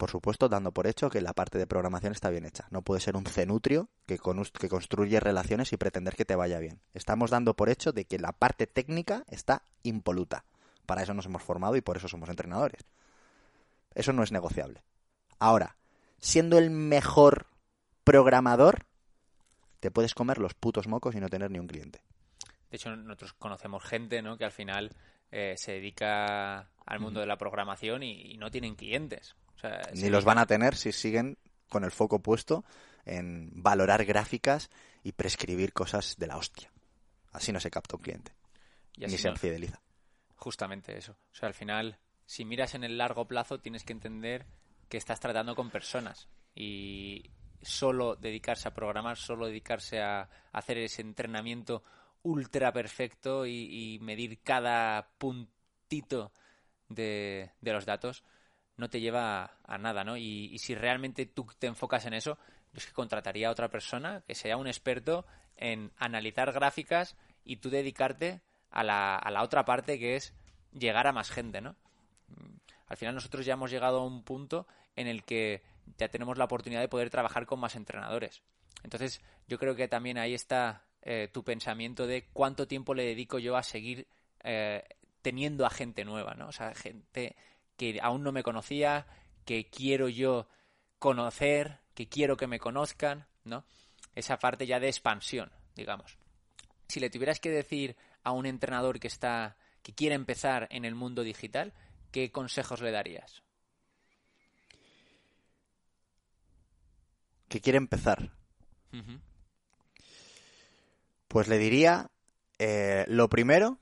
Por supuesto, dando por hecho que la parte de programación está bien hecha. No puede ser un cenutrio que, que construye relaciones y pretender que te vaya bien. Estamos dando por hecho de que la parte técnica está impoluta. Para eso nos hemos formado y por eso somos entrenadores. Eso no es negociable. Ahora, siendo el mejor programador, te puedes comer los putos mocos y no tener ni un cliente. De hecho, nosotros conocemos gente ¿no? que al final eh, se dedica al mundo de la programación y, no tienen clientes. Ni los van a tener si siguen con el foco puesto en valorar gráficas y prescribir cosas de la hostia. Así no se capta un cliente. Y ni se fideliza. Justamente eso. O sea, al final, si miras en el largo plazo, tienes que entender que estás tratando con personas. Y, solo dedicarse a programar, solo dedicarse a hacer ese entrenamiento ultra perfecto y, medir cada puntito de, los datos, no te lleva a, nada, ¿no? Y, si realmente tú te enfocas en eso, yo es que contrataría a otra persona que sea un experto en analizar gráficas y tú dedicarte a la, a la otra parte que es llegar a más gente, ¿no? Al final nosotros ya hemos llegado a un punto en el que ya tenemos la oportunidad de poder trabajar con más entrenadores. Entonces, yo creo que también ahí está eh, tu pensamiento de cuánto tiempo le dedico yo a seguir eh, teniendo a gente nueva, ¿no? O sea, gente que aún no me conocía, que quiero yo conocer, que quiero que me conozcan, ¿no? Esa parte ya de expansión, digamos. Si le tuvieras que decir a un entrenador que está que quiere empezar en el mundo digital, ¿qué consejos le darías? que quiere empezar. Pues le diría, eh, lo primero,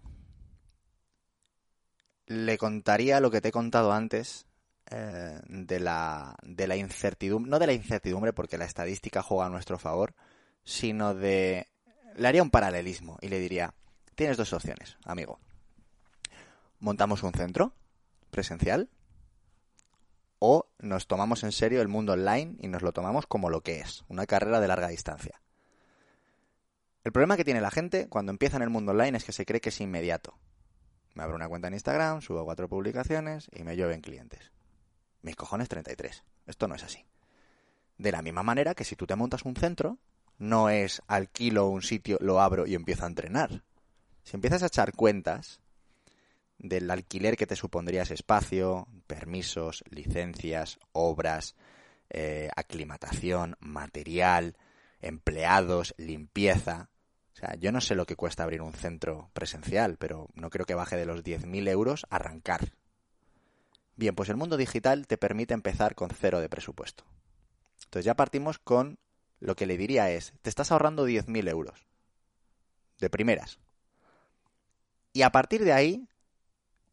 le contaría lo que te he contado antes eh, de, la, de la incertidumbre, no de la incertidumbre porque la estadística juega a nuestro favor, sino de... Le haría un paralelismo y le diría, tienes dos opciones, amigo. Montamos un centro presencial o nos tomamos en serio el mundo online y nos lo tomamos como lo que es, una carrera de larga distancia. El problema que tiene la gente cuando empieza en el mundo online es que se cree que es inmediato. Me abro una cuenta en Instagram, subo cuatro publicaciones y me llueven clientes. Mis cojones 33. Esto no es así. De la misma manera que si tú te montas un centro, no es alquilo un sitio, lo abro y empiezo a entrenar. Si empiezas a echar cuentas, del alquiler que te supondría ese espacio, permisos, licencias, obras, eh, aclimatación, material, empleados, limpieza. O sea, yo no sé lo que cuesta abrir un centro presencial, pero no creo que baje de los 10.000 euros arrancar. Bien, pues el mundo digital te permite empezar con cero de presupuesto. Entonces ya partimos con lo que le diría es, te estás ahorrando 10.000 euros. De primeras. Y a partir de ahí,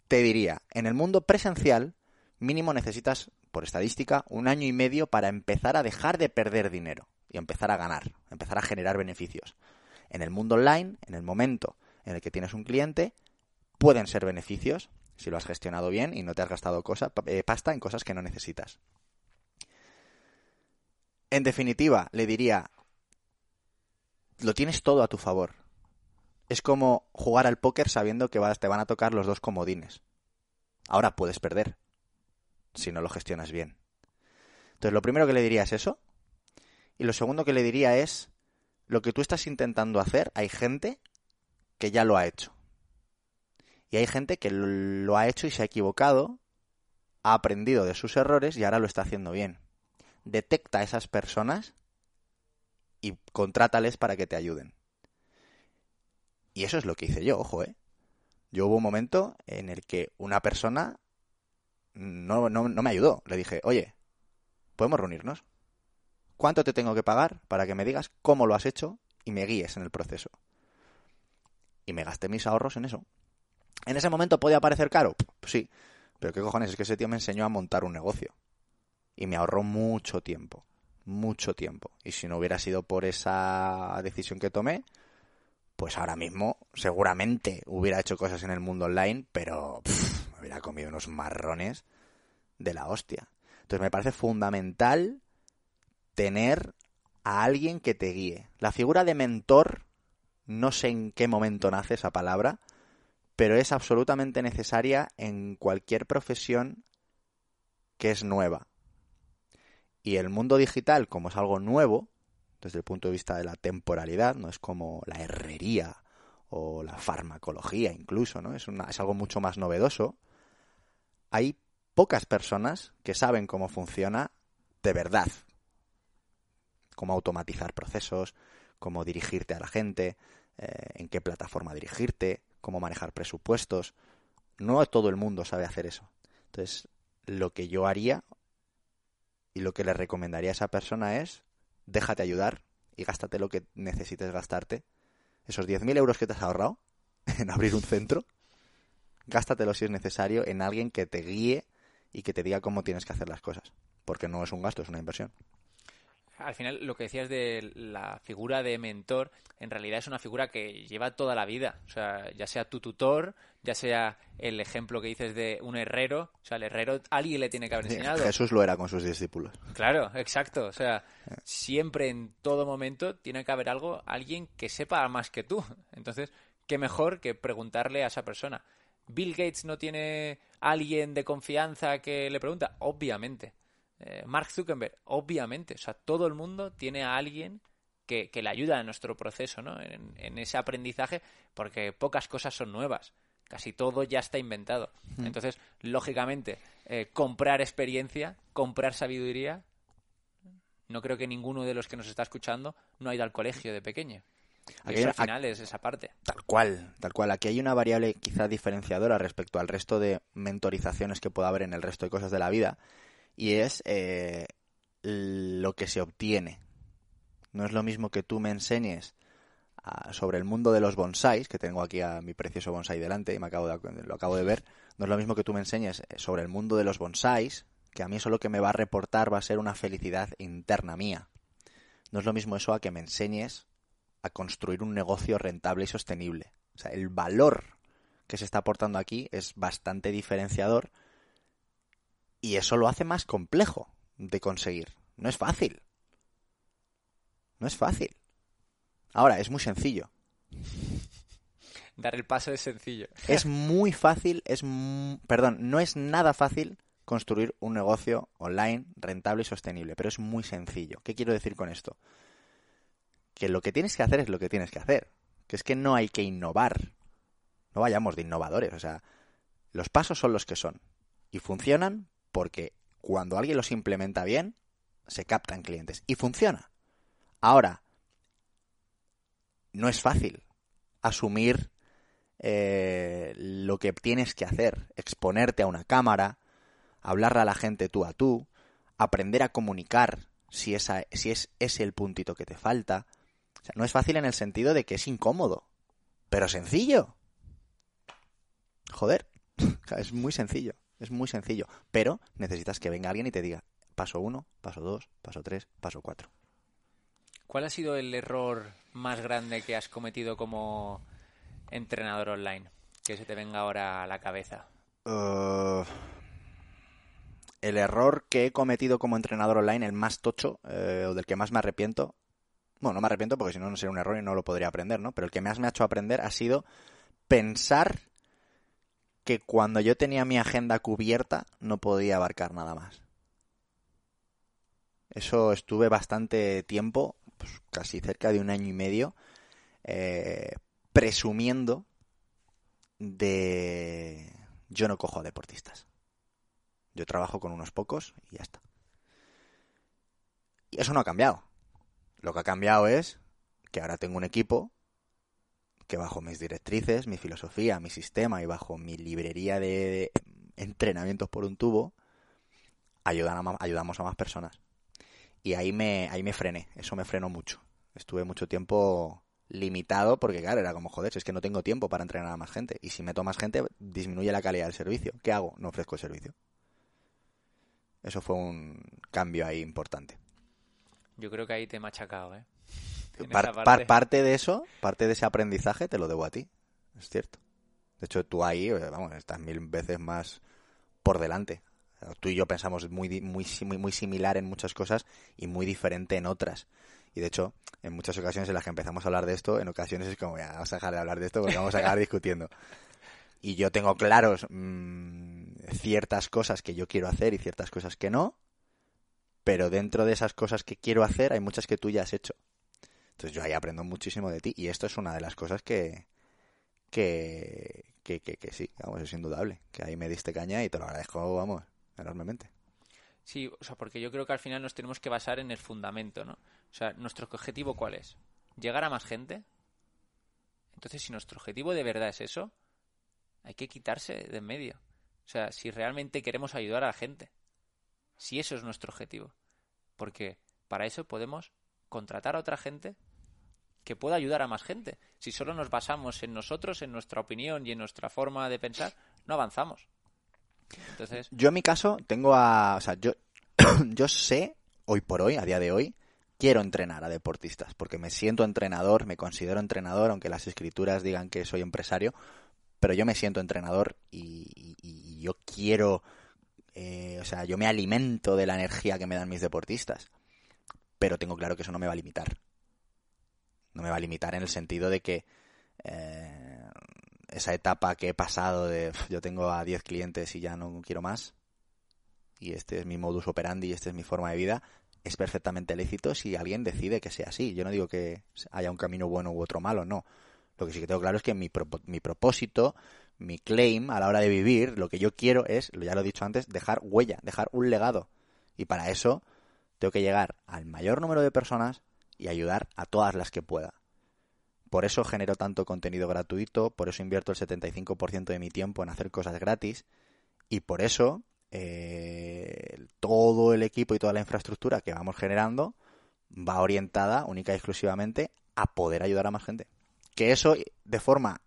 te diría, en el mundo presencial, mínimo necesitas, por estadística, un año y medio para empezar a dejar de perder dinero y empezar a ganar, empezar a generar beneficios. En el mundo online, en el momento en el que tienes un cliente, pueden ser beneficios si lo has gestionado bien y no te has gastado eh, pasta en cosas que no necesitas. En definitiva, le diría, lo tienes todo a tu favor. Es como jugar al póker sabiendo que te van a tocar los dos comodines. Ahora puedes perder, si no lo gestionas bien. Entonces, lo primero que le diría es eso. Y lo segundo que le diría es, lo que tú estás intentando hacer, hay gente que ya lo ha hecho. Y hay gente que lo ha hecho y se ha equivocado, ha aprendido de sus errores y ahora lo está haciendo bien. Detecta a esas personas y contrátales para que te ayuden. Y eso es lo que hice yo, ojo, ¿eh? Yo hubo un momento en el que una persona no, no, no me ayudó. Le dije, oye, ¿podemos reunirnos? ¿Cuánto te tengo que pagar para que me digas cómo lo has hecho y me guíes en el proceso? Y me gasté mis ahorros en eso. ¿En ese momento podía parecer caro? Pues sí. Pero qué cojones, es que ese tío me enseñó a montar un negocio. Y me ahorró mucho tiempo. Mucho tiempo. Y si no hubiera sido por esa decisión que tomé, pues ahora mismo seguramente hubiera hecho cosas en el mundo online, pero me hubiera comido unos marrones de la hostia. Entonces me parece fundamental tener a alguien que te guíe. La figura de mentor, no sé en qué momento nace esa palabra, pero es absolutamente necesaria en cualquier profesión que es nueva. Y el mundo digital, como es algo nuevo, desde el punto de vista de la temporalidad, no es como la herrería o la farmacología incluso, ¿no? Es, una, es algo mucho más novedoso. Hay pocas personas que saben cómo funciona de verdad. Cómo automatizar procesos, cómo dirigirte a la gente, eh, en qué plataforma dirigirte, cómo manejar presupuestos. No todo el mundo sabe hacer eso. Entonces, lo que yo haría y lo que le recomendaría a esa persona es déjate ayudar y gástate lo que necesites gastarte. Esos 10.000 euros que te has ahorrado en abrir un centro, gástatelo si es necesario en alguien que te guíe y que te diga cómo tienes que hacer las cosas. Porque no es un gasto, es una inversión al final lo que decías de la figura de mentor, en realidad es una figura que lleva toda la vida. O sea, ya sea tu tutor, ya sea el ejemplo que dices de un herrero. O sea, el herrero alguien le tiene que haber enseñado. Jesús lo era con sus discípulos. Claro, exacto. O sea, siempre en todo momento tiene que haber algo, alguien que sepa más que tú. Entonces, qué mejor que preguntarle a esa persona. ¿Bill Gates no tiene alguien de confianza que le pregunta? Obviamente. Eh, Mark Zuckerberg, obviamente, o sea, todo el mundo tiene a alguien que, le ayuda en nuestro proceso, ¿no? En, ese aprendizaje, porque pocas cosas son nuevas. Casi todo ya está inventado. Entonces, lógicamente, eh, comprar experiencia, comprar sabiduría, no creo que ninguno de los que nos está escuchando no ha ido al colegio de pequeño. Aquí al final es esa parte. Tal cual, tal cual. Aquí hay una variable quizá diferenciadora respecto al resto de mentorizaciones que pueda haber en el resto de cosas de la vida, y es eh, lo que se obtiene. No es lo mismo que tú me enseñes ah, sobre el mundo de los bonsáis, que tengo aquí a mi precioso bonsai delante y me acabo de, lo acabo de ver. No es lo mismo que tú me enseñes eh, sobre el mundo de los bonsáis, que a mí eso lo que me va a reportar va a ser una felicidad interna mía. No es lo mismo eso a que me enseñes a construir un negocio rentable y sostenible. O sea, el valor que se está aportando aquí es bastante diferenciador y eso lo hace más complejo de conseguir. No es fácil. No es fácil. Ahora, es muy sencillo. Dar el paso es sencillo. Es muy fácil, es... Perdón, no es nada fácil construir un negocio online rentable y sostenible, pero es muy sencillo. ¿Qué quiero decir con esto? Que lo que tienes que hacer es lo que tienes que hacer. Que es que no hay que innovar. No vayamos de innovadores. O sea, los pasos son los que son. Y funcionan porque cuando alguien los implementa bien, se captan clientes y funciona. Ahora, no es fácil asumir eh, lo que tienes que hacer, exponerte a una cámara, hablarle a la gente tú a tú, aprender a comunicar si, esa, si es ese el puntito que te falta. O sea, no es fácil en el sentido de que es incómodo, pero sencillo. Joder, Es muy sencillo, es muy sencillo. Pero necesitas que venga alguien y te diga paso uno, paso dos, paso tres, paso cuatro. ¿Cuál ha sido el error más grande que has cometido como entrenador online? Que se te venga ahora a la cabeza. Uh, el error que he cometido como entrenador online, el más tocho, eh, o del que más me arrepiento, bueno, no me arrepiento porque si no, no sería un error y no lo podría aprender, ¿no? Pero el que más me ha hecho aprender ha sido pensar que cuando yo tenía mi agenda cubierta no podía abarcar nada más. Eso estuve bastante tiempo, pues casi cerca de un año y medio, eh, presumiendo de yo no cojo a deportistas. Yo trabajo con unos pocos y ya está. Y eso no ha cambiado. Lo que ha cambiado es que ahora tengo un equipo que bajo mis directrices, mi filosofía, mi sistema y bajo mi librería de entrenamientos por un tubo, ayudan a, ayudamos a más personas. Y ahí me, ahí me frené, eso me frenó mucho. Estuve mucho tiempo limitado porque, claro, era como, joder, es que no tengo tiempo para entrenar a más gente. Y si meto más gente, disminuye la calidad del servicio. ¿Qué hago? No ofrezco el servicio. Eso fue un cambio ahí importante. Yo creo que ahí te he machacado, ¿eh? Parte. de eso, parte de ese aprendizaje te lo debo a ti, es cierto. De hecho, tú ahí, eh, vamos, estás mil veces más por delante. Tú y yo pensamos muy, muy, muy, muy similar en muchas cosas y muy diferente en otras. Y de hecho, en muchas ocasiones en las que empezamos a hablar de esto, en ocasiones es como, ya, vamos a dejar de hablar de esto porque vamos a acabar discutiendo. Y yo tengo claros mmm, ciertas cosas que yo quiero hacer y ciertas cosas que no, pero dentro de esas cosas que quiero hacer hay muchas que tú ya has hecho. Entonces yo ahí aprendo muchísimo de ti y esto es una de las cosas que, que, que, que, sí, vamos, es indudable, que ahí me diste caña y te lo agradezco, vamos, enormemente. Sí, o sea, porque yo creo que al final nos tenemos que basar en el fundamento, ¿no? O sea, ¿nuestro objetivo cuál es? ¿Llegar a más gente? Entonces, si nuestro objetivo de verdad es eso, hay que quitarse de en medio. O sea, si realmente queremos ayudar a la gente. Si eso es nuestro objetivo. Porque para eso podemos contratar a otra gente que pueda ayudar a más gente. Si solo nos basamos en nosotros, en nuestra opinión y en nuestra forma de pensar, no avanzamos. Entonces... Yo en mi caso tengo a... O sea, yo, yo sé, hoy por hoy, a día de hoy, quiero entrenar a deportistas, porque me siento entrenador, me considero entrenador, aunque las escrituras digan que soy empresario, pero yo me siento entrenador y, yo quiero... Eh, o sea, yo me alimento de la energía que me dan mis deportistas pero tengo claro que eso no me va a limitar. No me va a limitar en el sentido de que eh, esa etapa que he pasado de yo tengo a 10 clientes y ya no quiero más, y este es mi modus operandi y esta es mi forma de vida, es perfectamente lícito si alguien decide que sea así. Yo no digo que haya un camino bueno u otro malo, no. Lo que sí que tengo claro es que mi, mi propósito, mi claim a la hora de vivir, lo que yo quiero es, ya lo he dicho antes, dejar huella, dejar un legado. Y para eso tengo que llegar al mayor número de personas y ayudar a todas las que pueda. Por eso genero tanto contenido gratuito, por eso invierto el 75% de mi tiempo en hacer cosas gratis y por eso eh, todo el equipo y toda la infraestructura que vamos generando va orientada única y exclusivamente a poder ayudar a más gente. Que eso de forma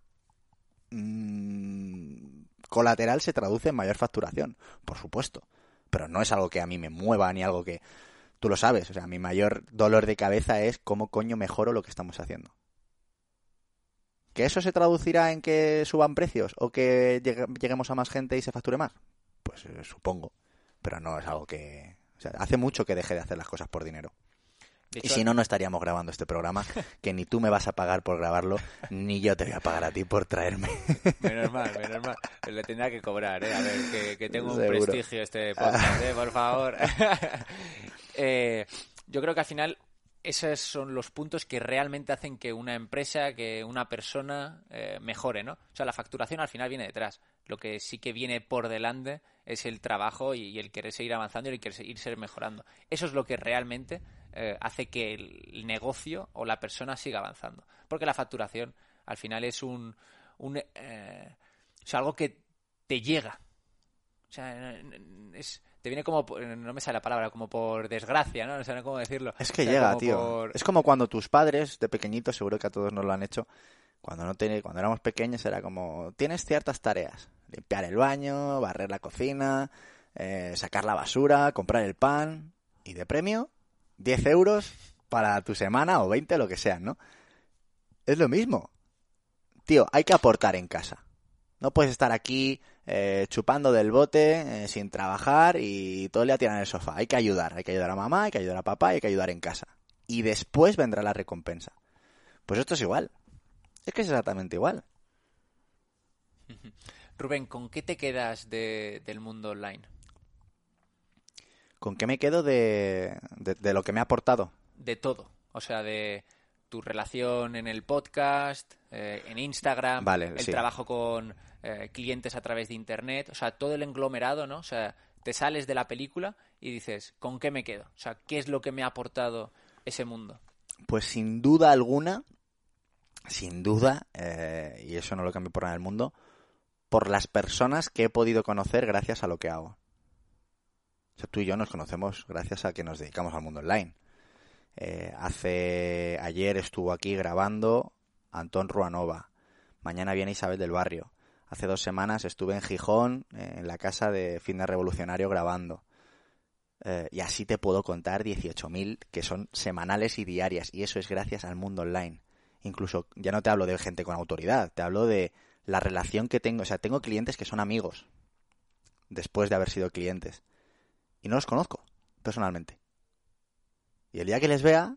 mmm, colateral se traduce en mayor facturación, por supuesto. Pero no es algo que a mí me mueva ni algo que Tú lo sabes, o sea, mi mayor dolor de cabeza es cómo coño mejoro lo que estamos haciendo. ¿Que eso se traducirá en que suban precios o que lleguemos a más gente y se facture más? Pues eh, supongo, pero no es algo que... O sea, hace mucho que dejé de hacer las cosas por dinero. y si no, no estaríamos grabando este programa, que ni tú me vas a pagar por grabarlo, ni yo te voy a pagar a ti por traerme. Menos mal, menos mal. Le tendrá que cobrar, ¿eh? A ver, que, tengo un prestigio este podcast, ¿eh? Por favor. Eh, yo creo que al final esos son los puntos que realmente hacen que una empresa, que una persona eh, mejore, ¿no? O sea, la facturación al final viene detrás. Lo que sí que viene por delante es el trabajo y, el querer seguir avanzando y el querer seguir mejorando. Eso es lo que realmente eh, hace que el negocio o la persona siga avanzando. Porque la facturación al final es un, un algo que te llega. O sea, es, te viene como, no me sale la palabra, como por desgracia, ¿no? No sé cómo decirlo. Es que llega, tío. Es como cuando tus padres, de pequeñitos, seguro que a todos nos lo han hecho, cuando no cuando éramos pequeños era como, tienes ciertas tareas. Limpiar el baño, barrer la cocina, eh, sacar la basura, comprar el pan. Y de premio, 10 euros para tu semana o 20, lo que sea, ¿no? Es lo mismo. Tío, hay que aportar en casa. No puedes estar aquí eh, chupando del bote eh, sin trabajar y todo el día tirar en el sofá. Hay que ayudar. Hay que ayudar a mamá, hay que ayudar a papá, hay que ayudar en casa. Y después vendrá la recompensa. Pues esto es igual. Es que es exactamente igual. Rubén, ¿con qué te quedas del mundo online? ¿Con qué me quedo de, de, lo que me ha aportado? De todo. O sea, de tu relación en el podcast, eh, en Instagram, el trabajo con eh, clientes a través de Internet, o sea, todo el englomerado, ¿no? O sea, te sales de la película y dices, ¿con qué me quedo? O sea, ¿qué es lo que me ha aportado ese mundo? Pues sin duda alguna, sin duda, eh, y eso no lo cambio por nada el mundo, por las personas que he podido conocer gracias a lo que hago. O sea, tú y yo nos conocemos gracias a que nos dedicamos al mundo online. Eh, hace ayer estuvo aquí grabando Antón Ruanova. Mañana viene Isabel del Barrio. Hace dos semanas estuve en Gijón, en la casa de Fitness Revolucionario grabando. Eh, y así te puedo contar 18.000 que son semanales y diarias. Y eso es gracias al mundo online. Incluso ya no te hablo de gente con autoridad, te hablo de la relación que tengo. O sea, tengo clientes que son amigos después de haber sido clientes. Y no los conozco personalmente. Y el día que les vea,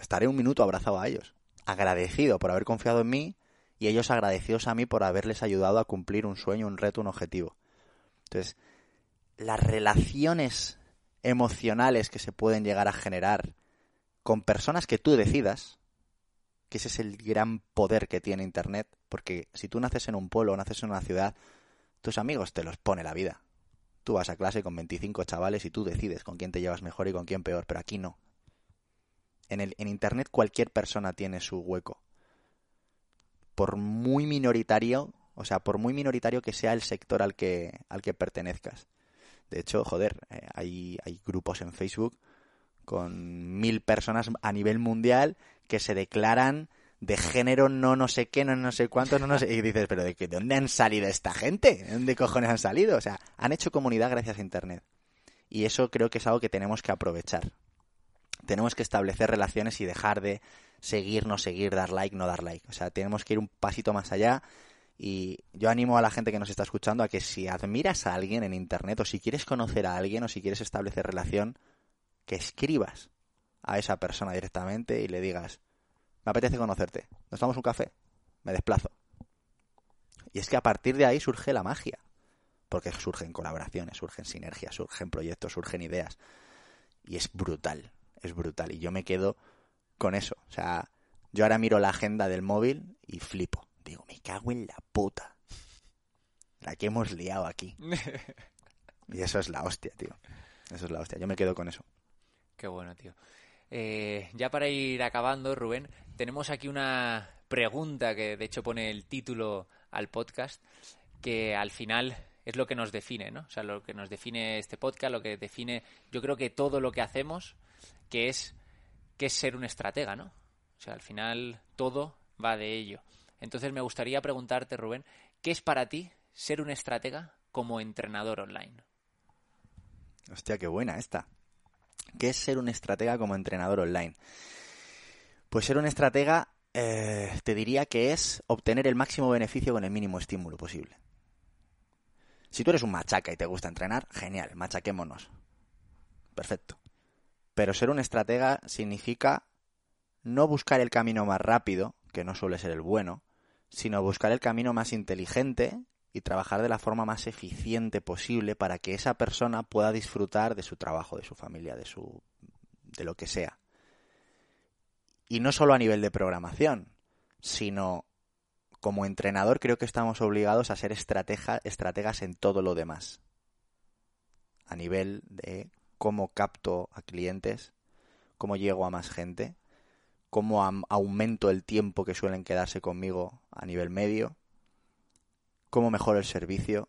estaré un minuto abrazado a ellos. Agradecido por haber confiado en mí y ellos agradecidos a mí por haberles ayudado a cumplir un sueño, un reto, un objetivo. Entonces, las relaciones emocionales que se pueden llegar a generar con personas que tú decidas, que ese es el gran poder que tiene Internet, porque si tú naces en un pueblo o naces en una ciudad, tus amigos te los pone la vida. Tú vas a clase con 25 chavales y tú decides con quién te llevas mejor y con quién peor, pero aquí no. En, el, en Internet cualquier persona tiene su hueco. Por muy minoritario, o sea, por muy minoritario que sea el sector al que, al que pertenezcas. De hecho, joder, eh, hay, hay grupos en Facebook con mil personas a nivel mundial que se declaran de género no no sé qué, no no sé cuánto, no no sé... Y dices, pero ¿de, de dónde han salido esta gente? ¿De dónde cojones han salido? O sea, han hecho comunidad gracias a Internet. Y eso creo que es algo que tenemos que aprovechar. Tenemos que establecer relaciones y dejar de seguir, no seguir, dar like, no dar like. O sea, tenemos que ir un pasito más allá. Y yo animo a la gente que nos está escuchando a que si admiras a alguien en Internet o si quieres conocer a alguien o si quieres establecer relación, que escribas a esa persona directamente y le digas, me apetece conocerte, nos damos un café, me desplazo. Y es que a partir de ahí surge la magia, porque surgen colaboraciones, surgen sinergias, surgen proyectos, surgen ideas. Y es brutal, es brutal. Y yo me quedo con eso. O sea, yo ahora miro la agenda del móvil y flipo. Digo, me cago en la puta. La que hemos liado aquí. y eso es la hostia, tío. Eso es la hostia. Yo me quedo con eso. Qué bueno, tío. Eh, ya para ir acabando, Rubén, tenemos aquí una pregunta que de hecho pone el título al podcast, que al final es lo que nos define, ¿no? O sea, lo que nos define este podcast, lo que define, yo creo que todo lo que hacemos, que es, que es ser un estratega, ¿no? O sea, al final todo va de ello. Entonces me gustaría preguntarte, Rubén, ¿qué es para ti ser un estratega como entrenador online? Hostia, qué buena esta. ¿Qué es ser un estratega como entrenador online? Pues ser un estratega eh, te diría que es obtener el máximo beneficio con el mínimo estímulo posible. Si tú eres un machaca y te gusta entrenar, genial, machaquémonos. Perfecto. Pero ser un estratega significa no buscar el camino más rápido, que no suele ser el bueno, sino buscar el camino más inteligente y trabajar de la forma más eficiente posible para que esa persona pueda disfrutar de su trabajo, de su familia, de su de lo que sea. Y no solo a nivel de programación, sino como entrenador creo que estamos obligados a ser estratega, estrategas en todo lo demás. A nivel de cómo capto a clientes, cómo llego a más gente, cómo aumento el tiempo que suelen quedarse conmigo a nivel medio, cómo mejoro el servicio.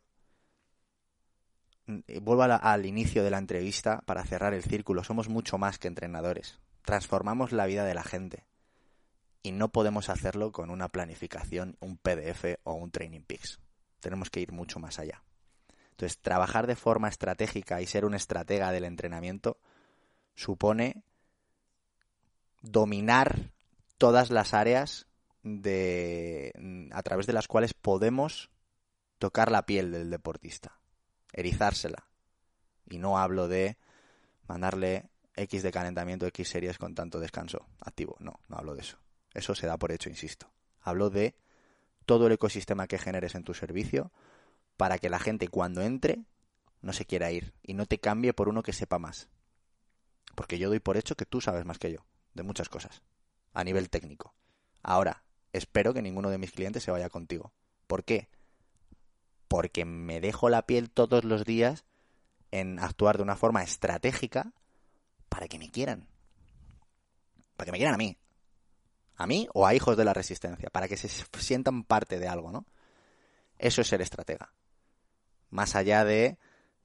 Mm, vuelvo al inicio de la entrevista para cerrar el círculo. Somos mucho más que entrenadores. Transformamos la vida de la gente. Y no podemos hacerlo con una planificación, un PDF o un Training Peaks. tenemos que ir mucho más allá. Entonces, trabajar de forma estratégica y ser un estratega del entrenamiento supone dominar todas las áreas de, a través de las cuales podemos tocar la piel del deportista, erizársela. Y no hablo de mandarle X de calentamiento, X series con tanto descanso activo. No, no hablo de eso. Eso se da por hecho, insisto. Hablo de todo el ecosistema que generes en tu servicio para que la gente cuando entre no se quiera ir y no te cambie por uno que sepa más. Porque yo doy por hecho que tú sabes más que yo de muchas cosas a nivel técnico. Ahora, espero que ninguno de mis clientes se vaya contigo. ¿Por qué? Porque me dejo la piel todos los días en actuar de una forma estratégica para que me quieran. Para que me quieran a mí. A mí o a hijos de la resistencia. Para que se sientan parte de algo, ¿no? Eso es ser estratega. Más allá de,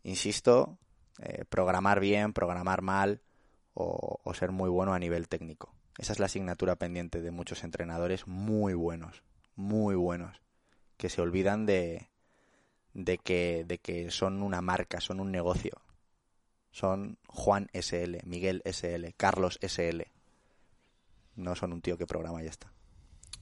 insisto, eh, programar bien, programar mal o ser muy bueno a nivel técnico. Esa es la asignatura pendiente de muchos entrenadores muy buenos, muy buenos, que se olvidan de, de, que, de que son una marca, son un negocio. Son Juan SL, Miguel SL, Carlos SL. No son un tío que programa y ya está.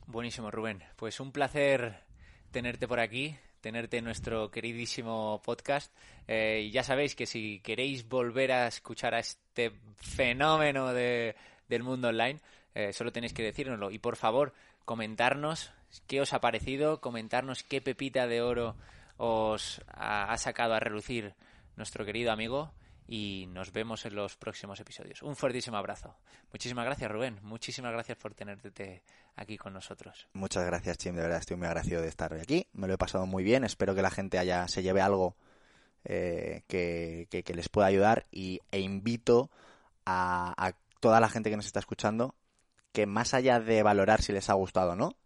Buenísimo, Rubén. Pues un placer tenerte por aquí, tenerte en nuestro queridísimo podcast. Eh, y ya sabéis que si queréis volver a escuchar a este fenómeno de, del mundo online, eh, solo tenéis que decírnoslo. Y por favor, comentarnos qué os ha parecido, comentarnos qué pepita de oro os ha, sacado a relucir nuestro querido amigo y nos vemos en los próximos episodios. Un fuertísimo abrazo. Muchísimas gracias, Rubén. Muchísimas gracias por tenerte aquí con nosotros. Muchas gracias, Chim. De verdad, estoy muy agradecido de estar hoy aquí. Me lo he pasado muy bien. Espero que la gente haya, se lleve algo eh, que, les pueda ayudar y, e invito a, a toda la gente que nos está escuchando que más allá de valorar si les ha gustado o no,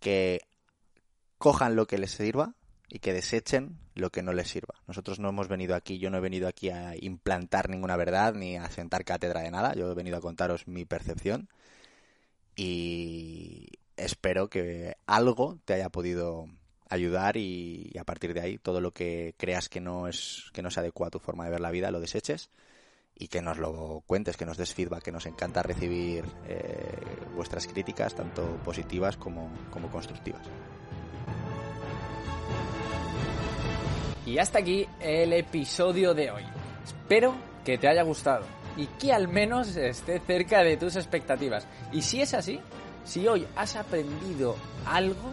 que cojan lo que les sirva y que desechen lo que no les sirva. Nosotros no hemos venido aquí, yo no he venido aquí a implantar ninguna verdad ni a sentar cátedra de nada, yo he venido a contaros mi percepción y espero que algo te haya podido ayudar y, a partir de ahí todo lo que creas que no es que no se adecua a tu forma de ver la vida lo deseches y que nos lo cuentes, que nos des feedback, que nos encanta recibir eh, vuestras críticas, tanto positivas como, como constructivas. Y hasta aquí el episodio de hoy. Espero que te haya gustado y que al menos esté cerca de tus expectativas. Y si es así, si hoy has aprendido algo,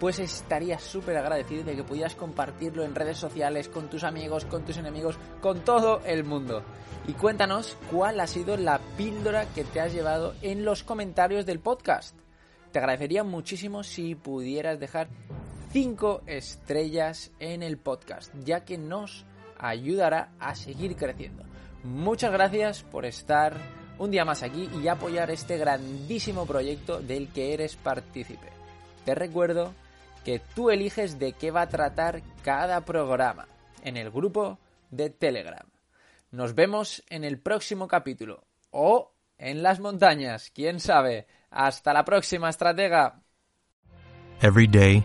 pues estaría súper agradecido de que pudieras compartirlo en redes sociales, con tus amigos, con tus enemigos, con todo el mundo. Y cuéntanos cuál ha sido la píldora que te has llevado en los comentarios del podcast. Te agradecería muchísimo si pudieras dejar 5 estrellas en el podcast, ya que nos ayudará a seguir creciendo. Muchas gracias por estar un día más aquí y apoyar este grandísimo proyecto del que eres partícipe. Te recuerdo que tú eliges de qué va a tratar cada programa en el grupo de Telegram. Nos vemos en el próximo capítulo o en las montañas, quién sabe. Hasta la próxima, estratega. Every day